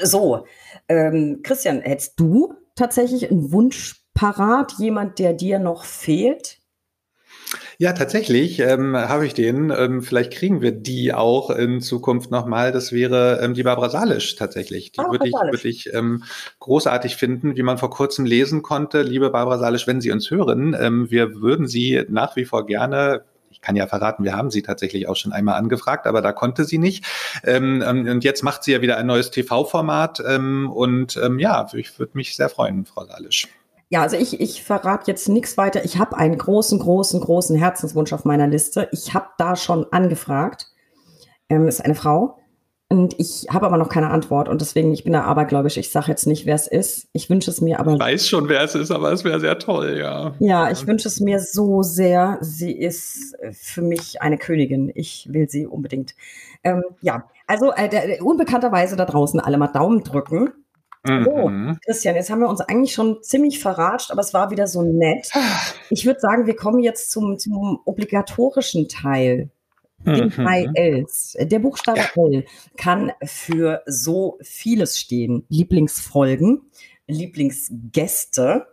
[SPEAKER 2] So, ähm, Christian, hättest du tatsächlich einen Wunsch parat, jemand, der dir noch fehlt?
[SPEAKER 3] Ja, tatsächlich ähm, habe ich den. Ähm, vielleicht kriegen wir die auch in Zukunft nochmal. Das wäre ähm, die Barbara Salisch tatsächlich. Die ah, würde ich, würd ich ähm, großartig finden, wie man vor kurzem lesen konnte. Liebe Barbara Salisch, wenn Sie uns hören, ähm, wir würden Sie nach wie vor gerne ich kann ja verraten, wir haben sie tatsächlich auch schon einmal angefragt, aber da konnte sie nicht. Ähm, ähm und jetzt macht sie ja wieder ein neues TV-Format. Ähm, und ähm, ja, ich würde mich sehr freuen, Frau Salisch.
[SPEAKER 2] Ja, also ich, ich verrate jetzt nichts weiter. Ich habe einen großen, großen, großen Herzenswunsch auf meiner Liste. Ich habe da schon angefragt. Ähm, ist eine Frau. Und ich habe aber noch keine Antwort und deswegen, ich bin da abergläubisch. Ich sage jetzt nicht, wer es ist. Ich wünsche es mir aber.
[SPEAKER 3] Ich weiß schon, wer es ist, aber es wäre sehr toll, ja.
[SPEAKER 2] Ja, ich wünsche es mir so sehr. Sie ist äh, für mich eine Königin. Ich will sie unbedingt. Ähm, ja, also äh, der, unbekannterweise da draußen alle mal Daumen drücken. So, mhm. Christian, jetzt haben wir uns eigentlich schon ziemlich verratscht, aber es war wieder so nett. Ich würde sagen, wir kommen jetzt zum, zum obligatorischen Teil. Den mhm. drei Ls. Der Buchstabe ja. L kann für so vieles stehen. Lieblingsfolgen, Lieblingsgäste,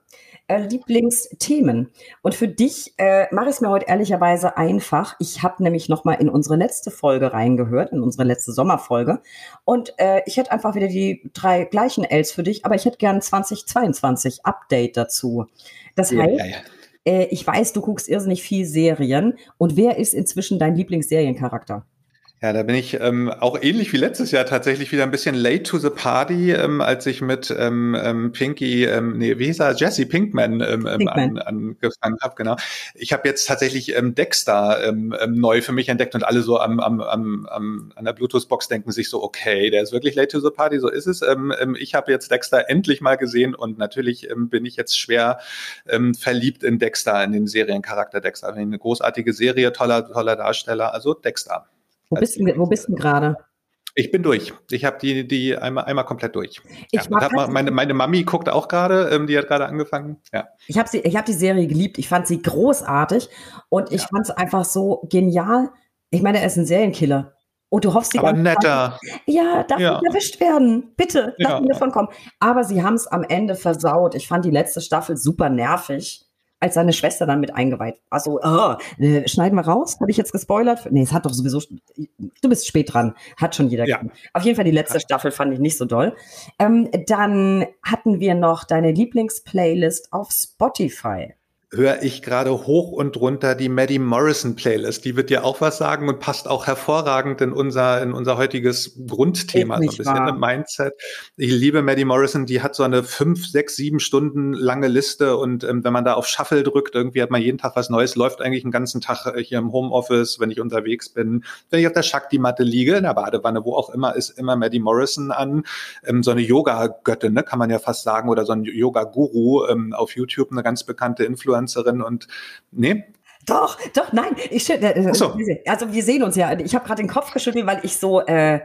[SPEAKER 2] äh, Lieblingsthemen. Und für dich äh, mache ich es mir heute ehrlicherweise einfach. Ich habe nämlich noch mal in unsere letzte Folge reingehört, in unsere letzte Sommerfolge. Und äh, ich hätte einfach wieder die drei gleichen Ls für dich, aber ich hätte gern 2022 Update dazu. Das heißt, ja, ja. Äh, ich weiß, du guckst irrsinnig viel Serien. Und wer ist inzwischen dein Lieblingsseriencharakter?
[SPEAKER 3] Ja, da bin ich ähm, auch ähnlich wie letztes Jahr tatsächlich wieder ein bisschen late to the party, ähm, als ich mit ähm, ähm, Pinky, ähm, nee, wie hieß er, Jesse Pinkman, ähm, ähm Pinkman. an, angefangen habe, genau. Ich habe jetzt tatsächlich ähm, Dexter ähm, ähm, neu für mich entdeckt und alle so am, am, am, am an der Bluetooth-Box denken sich so, okay, der ist wirklich late to the party, so ist es. Ähm, ähm, ich habe jetzt Dexter endlich mal gesehen und natürlich ähm, bin ich jetzt schwer ähm, verliebt in Dexter, in den Seriencharakter Dexter. Eine großartige Serie, toller, toller Darsteller, also Dexter.
[SPEAKER 2] Wo bist, du, wo bist du gerade?
[SPEAKER 3] Ich bin durch. Ich habe die, die einmal, einmal komplett durch. Ich ja, hab meine, meine Mami guckt auch gerade, ähm, die hat gerade angefangen. Ja.
[SPEAKER 2] Ich habe hab die Serie geliebt. Ich fand sie großartig und ich ja. fand es einfach so genial. Ich meine, er ist ein Serienkiller. Und du hoffst, die
[SPEAKER 3] Aber netter.
[SPEAKER 2] Zeit, ja, darf ja. nicht erwischt werden. Bitte, lass ja. mir davon kommen. Aber sie haben es am Ende versaut. Ich fand die letzte Staffel super nervig als seine Schwester dann mit eingeweiht. Also, oh, äh, schneiden wir raus? Habe ich jetzt gespoilert? Nee, es hat doch sowieso, du bist spät dran, hat schon jeder ja. Auf jeden Fall die letzte Staffel fand ich nicht so doll. Ähm, dann hatten wir noch deine Lieblingsplaylist auf Spotify
[SPEAKER 3] höre ich gerade hoch und runter die Maddie Morrison Playlist. Die wird dir auch was sagen und passt auch hervorragend in unser, in unser heutiges Grundthema, so ein bisschen im Mindset. Ich liebe Maddie Morrison, die hat so eine fünf, sechs, sieben Stunden lange Liste und ähm, wenn man da auf Shuffle drückt, irgendwie hat man jeden Tag was Neues, läuft eigentlich den ganzen Tag äh, hier im Homeoffice, wenn ich unterwegs bin, wenn ich auf der Shakti-Matte liege, in der Badewanne, wo auch immer, ist immer Maddie Morrison an. Ähm, so eine Yoga-Göttin, ne, kann man ja fast sagen, oder so ein Yoga-Guru ähm, auf YouTube, eine ganz bekannte Influencerin Influencerin und nee,
[SPEAKER 2] doch, doch, nein. Ich, äh, so. Also wir sehen uns ja. Ich habe gerade den Kopf geschüttelt, weil ich so, äh,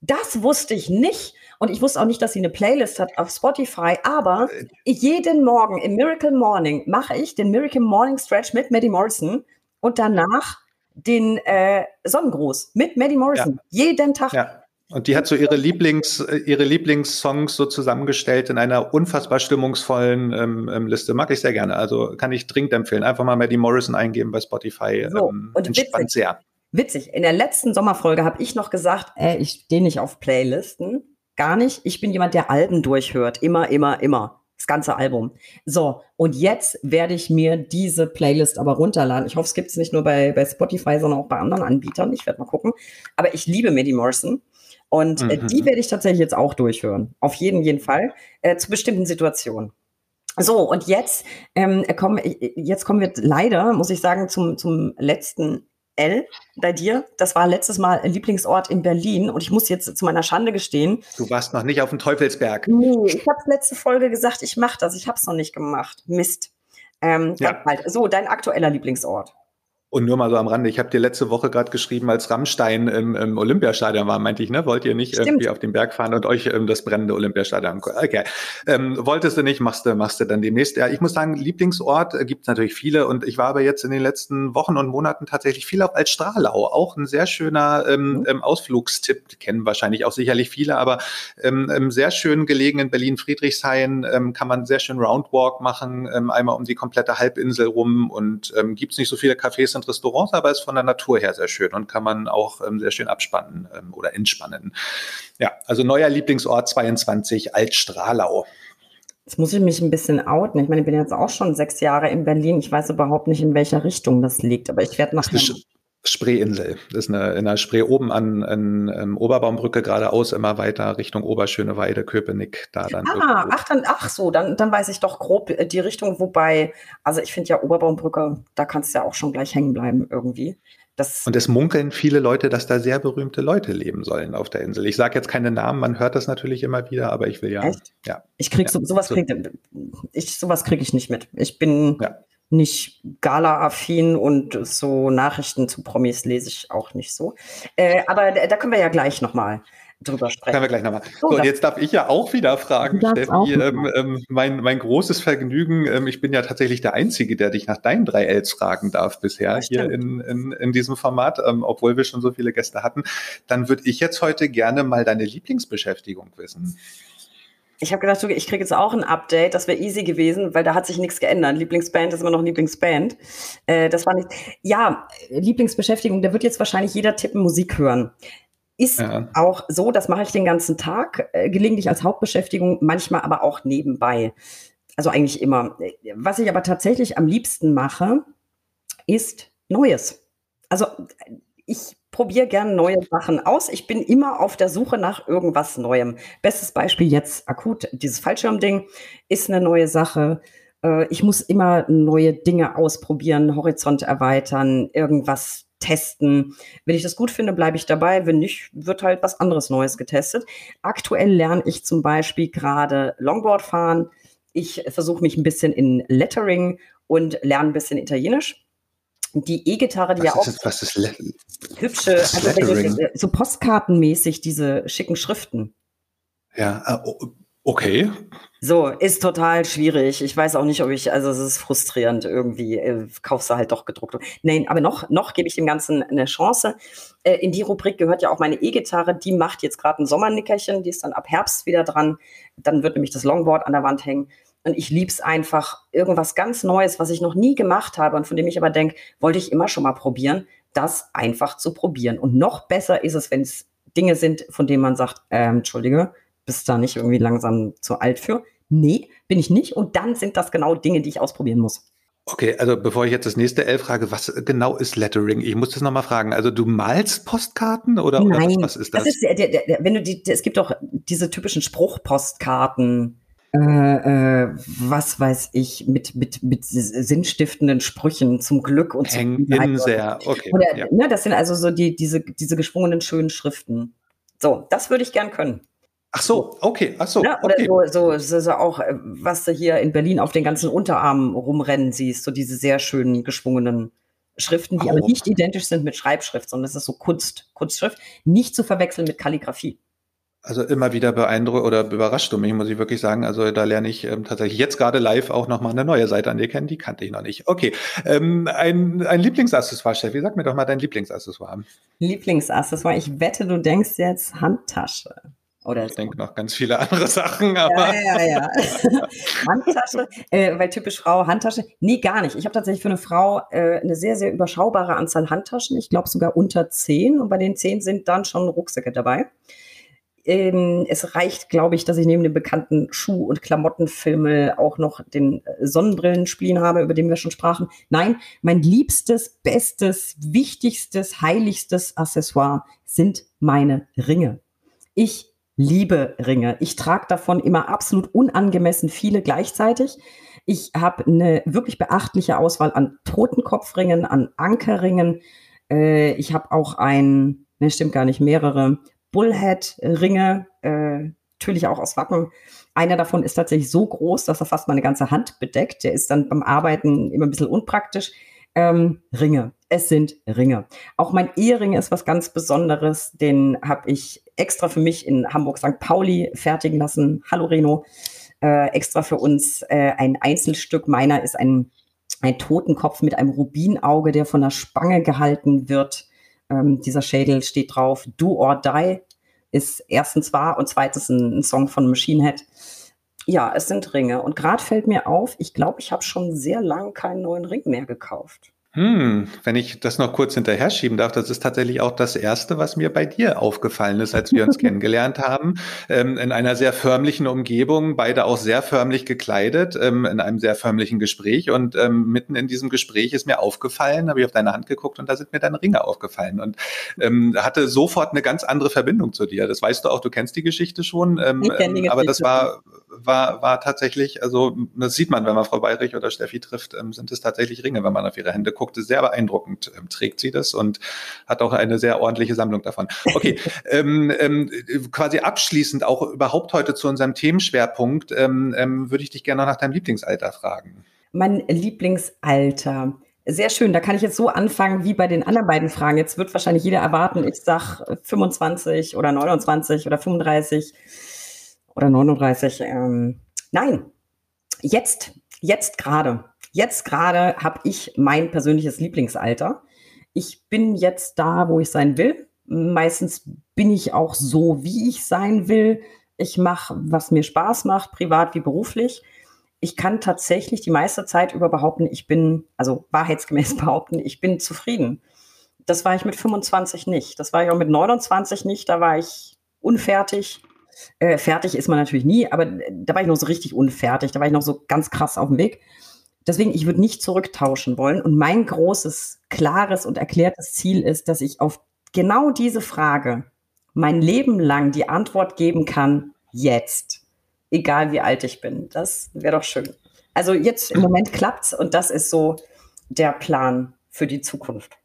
[SPEAKER 2] das wusste ich nicht. Und ich wusste auch nicht, dass sie eine Playlist hat auf Spotify. Aber äh. jeden Morgen im Miracle Morning mache ich den Miracle Morning Stretch mit Maddie Morrison. Und danach den äh, Sonnengruß mit Maddie Morrison. Ja. Jeden Tag.
[SPEAKER 3] Ja. Und die hat so ihre Lieblings, äh, ihre Lieblingssongs so zusammengestellt in einer unfassbar stimmungsvollen ähm, ähm, Liste. Mag ich sehr gerne. Also kann ich dringend empfehlen. Einfach mal Maddie Morrison eingeben bei Spotify.
[SPEAKER 2] So, ähm, und entspannt witzig, sehr. Witzig. In der letzten Sommerfolge habe ich noch gesagt, äh, ich stehe nicht auf Playlisten. Gar nicht. Ich bin jemand, der Alben durchhört. Immer, immer, immer. Das ganze Album. So, und jetzt werde ich mir diese Playlist aber runterladen. Ich hoffe, es gibt es nicht nur bei, bei Spotify, sondern auch bei anderen Anbietern. Ich werde mal gucken. Aber ich liebe Maddie Morrison. Und äh, die mhm. werde ich tatsächlich jetzt auch durchhören. Auf jeden, jeden Fall. Äh, zu bestimmten Situationen. So, und jetzt, ähm, kommen, jetzt kommen wir leider, muss ich sagen, zum, zum letzten L bei dir. Das war letztes Mal Lieblingsort in Berlin und ich muss jetzt zu meiner Schande gestehen.
[SPEAKER 3] Du warst noch nicht auf dem Teufelsberg.
[SPEAKER 2] Nee, ich habe letzte Folge gesagt, ich mache das. Ich habe es noch nicht gemacht. Mist. Ähm, ja. So, dein aktueller Lieblingsort.
[SPEAKER 3] Und nur mal so am Rande, ich habe dir letzte Woche gerade geschrieben, als Rammstein im, im Olympiastadion war, meinte ich, ne? Wollt ihr nicht Stimmt. irgendwie auf den Berg fahren und euch ähm, das brennende Olympiastadion Okay. Ähm, wolltest du nicht, machst du, machst du dann demnächst. Ja, ich muss sagen, Lieblingsort äh, gibt es natürlich viele und ich war aber jetzt in den letzten Wochen und Monaten tatsächlich viel auf Altstrahlau. Auch ein sehr schöner ähm, mhm. ähm, Ausflugstipp, kennen wahrscheinlich auch sicherlich viele, aber ähm, sehr schön gelegen in Berlin-Friedrichshain ähm, kann man sehr schön Roundwalk machen, einmal um die komplette Halbinsel rum und ähm, gibt nicht so viele Cafés und Restaurants, aber ist von der Natur her sehr schön und kann man auch ähm, sehr schön abspannen ähm, oder entspannen. Ja, also neuer Lieblingsort 22, Altstrahlau.
[SPEAKER 2] Jetzt muss ich mich ein bisschen outen. Ich meine, ich bin jetzt auch schon sechs Jahre in Berlin. Ich weiß überhaupt nicht, in welcher Richtung das liegt, aber ich werde nach.
[SPEAKER 3] Spreeinsel. Das ist eine, in der Spree oben an, an, an Oberbaumbrücke geradeaus immer weiter Richtung Oberschöneweide, Köpenick, da dann.
[SPEAKER 2] Ah, ach, dann, ach so, dann, dann weiß ich doch grob äh, die Richtung, wobei, also ich finde ja Oberbaumbrücke, da kannst du ja auch schon gleich hängen bleiben irgendwie.
[SPEAKER 3] Das und es munkeln viele Leute, dass da sehr berühmte Leute leben sollen auf der Insel. Ich sage jetzt keine Namen, man hört das natürlich immer wieder, aber ich will ja. Echt?
[SPEAKER 2] Ja. Ich krieg so, sowas krieg ich sowas kriege ich nicht mit. Ich bin ja nicht Gala-affin und so Nachrichten zu Promis lese ich auch nicht so. Äh, aber da können wir ja gleich nochmal drüber sprechen.
[SPEAKER 3] Können wir gleich nochmal. So, so jetzt darf ich ja auch wieder fragen, Steffi. Ähm, ähm, mein, mein großes Vergnügen, ähm, ich bin ja tatsächlich der Einzige, der dich nach deinen drei Ls fragen darf bisher hier in, in, in diesem Format, ähm, obwohl wir schon so viele Gäste hatten. Dann würde ich jetzt heute gerne mal deine Lieblingsbeschäftigung wissen.
[SPEAKER 2] Ich habe gedacht, ich kriege jetzt auch ein Update. Das wäre easy gewesen, weil da hat sich nichts geändert. Lieblingsband ist immer noch Lieblingsband. Äh, das war nicht. Ja, Lieblingsbeschäftigung. Da wird jetzt wahrscheinlich jeder tippen Musik hören. Ist ja. auch so, das mache ich den ganzen Tag, äh, gelegentlich als Hauptbeschäftigung, manchmal aber auch nebenbei. Also eigentlich immer. Was ich aber tatsächlich am liebsten mache, ist Neues. Also ich probiere gerne neue Sachen aus. Ich bin immer auf der Suche nach irgendwas Neuem. Bestes Beispiel jetzt akut, dieses Fallschirmding ist eine neue Sache. Äh, ich muss immer neue Dinge ausprobieren, Horizont erweitern, irgendwas testen. Wenn ich das gut finde, bleibe ich dabei. Wenn nicht, wird halt was anderes Neues getestet. Aktuell lerne ich zum Beispiel gerade Longboard fahren. Ich versuche mich ein bisschen in Lettering und lerne ein bisschen Italienisch die E-Gitarre, die was ja auch ist, was ist hübsche, also so postkartenmäßig diese schicken Schriften.
[SPEAKER 3] Ja, äh, okay.
[SPEAKER 2] So, ist total schwierig. Ich weiß auch nicht, ob ich, also es ist frustrierend irgendwie, äh, kaufst du halt doch gedruckt. Nein, aber noch, noch gebe ich dem Ganzen eine Chance. Äh, in die Rubrik gehört ja auch meine E-Gitarre, die macht jetzt gerade ein Sommernickerchen, die ist dann ab Herbst wieder dran. Dann wird nämlich das Longboard an der Wand hängen. Und ich liebe es einfach, irgendwas ganz Neues, was ich noch nie gemacht habe und von dem ich aber denke, wollte ich immer schon mal probieren, das einfach zu probieren. Und noch besser ist es, wenn es Dinge sind, von denen man sagt, äh, Entschuldige, bist da nicht irgendwie langsam zu alt für? Nee, bin ich nicht. Und dann sind das genau Dinge, die ich ausprobieren muss.
[SPEAKER 3] Okay, also bevor ich jetzt das nächste L frage, was genau ist Lettering? Ich muss das nochmal fragen. Also du malst Postkarten oder,
[SPEAKER 2] Nein,
[SPEAKER 3] oder
[SPEAKER 2] was, was ist das? das ist, der, der, wenn du die, es gibt doch diese typischen Spruchpostkarten äh, äh, was weiß ich, mit, mit, mit sinnstiftenden Sprüchen zum Glück und
[SPEAKER 3] Hängen in sehr, okay.
[SPEAKER 2] Oder, ja. ne, das sind also so die, diese, diese geschwungenen schönen Schriften. So, das würde ich gern können.
[SPEAKER 3] Ach so, okay, ach so.
[SPEAKER 2] Ne? Oder okay. so, so, so, so auch, äh, was du hier in Berlin auf den ganzen Unterarmen rumrennen siehst, so diese sehr schönen geschwungenen Schriften, die oh. aber nicht identisch sind mit Schreibschrift, sondern das ist so Kunst, Kunstschrift, nicht zu verwechseln mit Kalligrafie.
[SPEAKER 3] Also immer wieder beeindruckt oder überrascht du mich, muss ich wirklich sagen. Also da lerne ich ähm, tatsächlich jetzt gerade live auch nochmal eine neue Seite an dir kennen, die kannte ich noch nicht. Okay, ähm, ein, ein Lieblingsaccessoire, Steffi, sag mir doch mal dein Lieblingsaccessoire.
[SPEAKER 2] Lieblingsaccessoire, ich wette, du denkst jetzt Handtasche.
[SPEAKER 3] Oder ich so. denke noch ganz viele andere Sachen, aber.
[SPEAKER 2] Ja, ja, ja. Handtasche, äh, weil typisch Frau, Handtasche. Nee, gar nicht. Ich habe tatsächlich für eine Frau äh, eine sehr, sehr überschaubare Anzahl Handtaschen. Ich glaube sogar unter zehn. Und bei den zehn sind dann schon Rucksäcke dabei. Ähm, es reicht, glaube ich, dass ich neben dem bekannten Schuh- und Klamottenfilme auch noch den äh, Sonnenbrillenspielen habe, über den wir schon sprachen. Nein, mein liebstes, bestes, wichtigstes, heiligstes Accessoire sind meine Ringe. Ich liebe Ringe. Ich trage davon immer absolut unangemessen viele gleichzeitig. Ich habe eine wirklich beachtliche Auswahl an Totenkopfringen, an Ankerringen. Äh, ich habe auch ein, ne, stimmt gar nicht, mehrere Bullhead-Ringe, äh, natürlich auch aus Wacken. Einer davon ist tatsächlich so groß, dass er fast meine ganze Hand bedeckt. Der ist dann beim Arbeiten immer ein bisschen unpraktisch. Ähm, Ringe. Es sind Ringe. Auch mein Ehering ist was ganz Besonderes. Den habe ich extra für mich in Hamburg St. Pauli fertigen lassen. Hallo Reno. Äh, extra für uns äh, ein Einzelstück. Meiner ist ein, ein Totenkopf mit einem Rubinauge, der von der Spange gehalten wird. Ähm, dieser Schädel steht drauf. Do or Die ist erstens wahr und zweitens ein, ein Song von Machine Head. Ja, es sind Ringe. Und gerade fällt mir auf, ich glaube, ich habe schon sehr lange keinen neuen Ring mehr gekauft.
[SPEAKER 3] Hm, wenn ich das noch kurz hinterher schieben darf, das ist tatsächlich auch das Erste, was mir bei dir aufgefallen ist, als wir uns kennengelernt haben. Ähm, in einer sehr förmlichen Umgebung, beide auch sehr förmlich gekleidet, ähm, in einem sehr förmlichen Gespräch. Und ähm, mitten in diesem Gespräch ist mir aufgefallen, habe ich auf deine Hand geguckt und da sind mir deine Ringe aufgefallen und ähm, hatte sofort eine ganz andere Verbindung zu dir. Das weißt du auch, du kennst die Geschichte schon. Ähm, Geschichte. aber das war, war, war tatsächlich, also das sieht man, wenn man Frau Bayrich oder Steffi trifft, ähm, sind es tatsächlich Ringe, wenn man auf ihre Hände guckt sehr beeindruckend ähm, trägt sie das und hat auch eine sehr ordentliche Sammlung davon. Okay, ähm, ähm, quasi abschließend auch überhaupt heute zu unserem Themenschwerpunkt ähm, ähm, würde ich dich gerne noch nach deinem Lieblingsalter fragen.
[SPEAKER 2] Mein Lieblingsalter. Sehr schön. Da kann ich jetzt so anfangen wie bei den anderen beiden Fragen. Jetzt wird wahrscheinlich jeder erwarten, ich sag 25 oder 29 oder 35 oder 39. Ähm, nein, jetzt, jetzt gerade. Jetzt gerade habe ich mein persönliches Lieblingsalter. Ich bin jetzt da, wo ich sein will. Meistens bin ich auch so, wie ich sein will. Ich mache, was mir Spaß macht, privat wie beruflich. Ich kann tatsächlich die meiste Zeit über behaupten, ich bin, also wahrheitsgemäß behaupten, ich bin zufrieden. Das war ich mit 25 nicht. Das war ich auch mit 29 nicht. Da war ich unfertig. Äh, fertig ist man natürlich nie, aber da war ich noch so richtig unfertig. Da war ich noch so ganz krass auf dem Weg. Deswegen, ich würde nicht zurücktauschen wollen. Und mein großes, klares und erklärtes Ziel ist, dass ich auf genau diese Frage mein Leben lang die Antwort geben kann, jetzt. Egal wie alt ich bin. Das wäre doch schön. Also jetzt im Moment klappt's und das ist so der Plan für die Zukunft.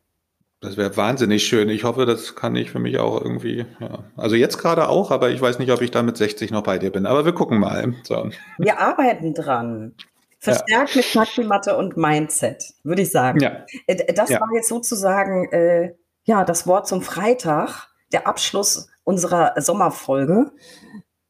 [SPEAKER 3] Das wäre wahnsinnig schön. Ich hoffe, das kann ich für mich auch irgendwie, ja. Also jetzt gerade auch, aber ich weiß nicht, ob ich da mit 60 noch bei dir bin. Aber wir gucken mal. So.
[SPEAKER 2] Wir arbeiten dran. Verstärkt ja. mit Knackmatte und Mindset, würde ich sagen. Ja. Äh, das ja. war jetzt sozusagen äh, ja das Wort zum Freitag, der Abschluss unserer Sommerfolge.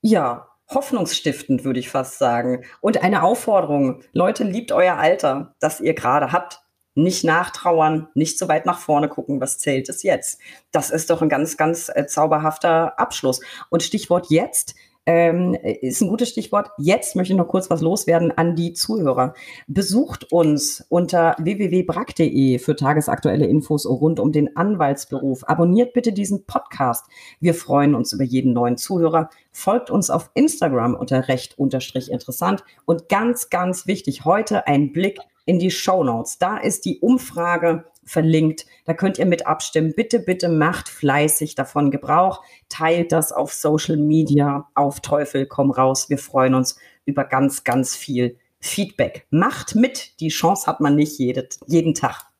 [SPEAKER 2] Ja, hoffnungsstiftend, würde ich fast sagen. Und eine Aufforderung. Leute, liebt euer Alter, das ihr gerade habt. Nicht nachtrauern, nicht so weit nach vorne gucken, was zählt es jetzt. Das ist doch ein ganz, ganz äh, zauberhafter Abschluss. Und Stichwort jetzt ähm, ist ein gutes Stichwort. Jetzt möchte ich noch kurz was loswerden an die Zuhörer. Besucht uns unter www.brack.de für tagesaktuelle Infos rund um den Anwaltsberuf. Abonniert bitte diesen Podcast. Wir freuen uns über jeden neuen Zuhörer. Folgt uns auf Instagram unter recht unterstrich interessant. Und ganz, ganz wichtig, heute ein Blick in die Show Notes. Da ist die Umfrage verlinkt. Da könnt ihr mit abstimmen. Bitte, bitte macht fleißig davon Gebrauch. Teilt das auf Social Media. Auf Teufel komm raus. Wir freuen uns über ganz, ganz viel Feedback. Macht mit. Die Chance hat man nicht jede, jeden Tag.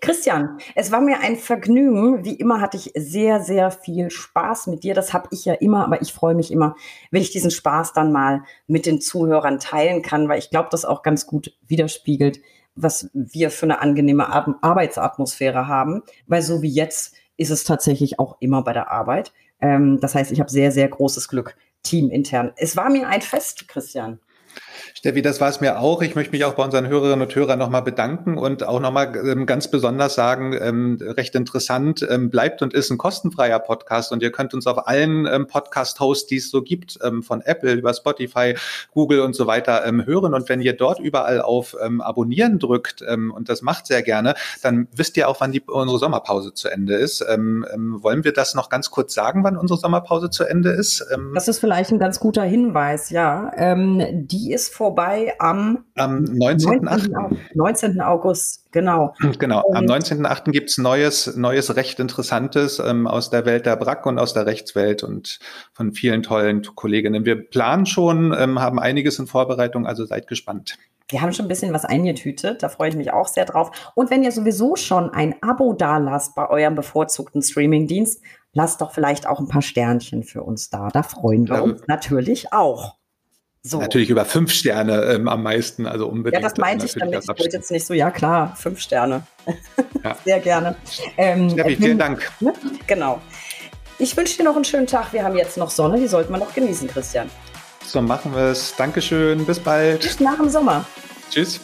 [SPEAKER 2] Christian, es war mir ein Vergnügen. Wie immer hatte ich sehr, sehr viel Spaß mit dir. Das habe ich ja immer, aber ich freue mich immer, wenn ich diesen Spaß dann mal mit den Zuhörern teilen kann, weil ich glaube, das auch ganz gut widerspiegelt, was wir für eine angenehme Ar Arbeitsatmosphäre haben. Weil so wie jetzt ist es tatsächlich auch immer bei der Arbeit. Ähm, das heißt, ich habe sehr, sehr großes Glück, Team intern. Es war mir ein Fest, Christian.
[SPEAKER 3] Steffi, das war es mir auch. Ich möchte mich auch bei unseren Hörerinnen und Hörern nochmal bedanken und auch nochmal ähm, ganz besonders sagen, ähm, recht interessant, ähm, bleibt und ist ein kostenfreier Podcast und ihr könnt uns auf allen Podcast-Hosts, die es so gibt, von Apple über Spotify, Google und so weiter hören. Und wenn ihr dort überall auf Abonnieren drückt, und das macht sehr gerne, dann wisst ihr auch, wann die, unsere Sommerpause zu Ende ist. wollen wir das noch ganz kurz sagen, wann unsere Sommerpause zu Ende ist?
[SPEAKER 2] das ist vielleicht ein ganz guter Hinweis, ja. die ist vor vorbei am,
[SPEAKER 3] am 19. 19.
[SPEAKER 2] 19. August, genau.
[SPEAKER 3] Genau, am 19.8. gibt es neues, neues Recht Interessantes ähm, aus der Welt der Brack und aus der Rechtswelt und von vielen tollen Kolleginnen. Wir planen schon, ähm, haben einiges in Vorbereitung, also seid gespannt.
[SPEAKER 2] Wir haben schon ein bisschen was eingetütet, da freue ich mich auch sehr drauf. Und wenn ihr sowieso schon ein Abo dalasst bei eurem bevorzugten Streamingdienst, lasst doch vielleicht auch ein paar Sternchen für uns da. Da freuen wir uns natürlich auch.
[SPEAKER 3] So. Natürlich über fünf Sterne ähm, am meisten, also unbedingt.
[SPEAKER 2] Ja, das meinte ich damit. Ich wollte jetzt nicht so, ja klar, fünf Sterne. Ja. Sehr gerne.
[SPEAKER 3] Ähm, Steffi, vielen Dank.
[SPEAKER 2] Ne? Genau. Ich wünsche dir noch einen schönen Tag. Wir haben jetzt noch Sonne, die sollten wir noch genießen, Christian.
[SPEAKER 3] So machen wir es. Dankeschön, bis bald.
[SPEAKER 2] Bis nach dem Sommer.
[SPEAKER 3] Tschüss.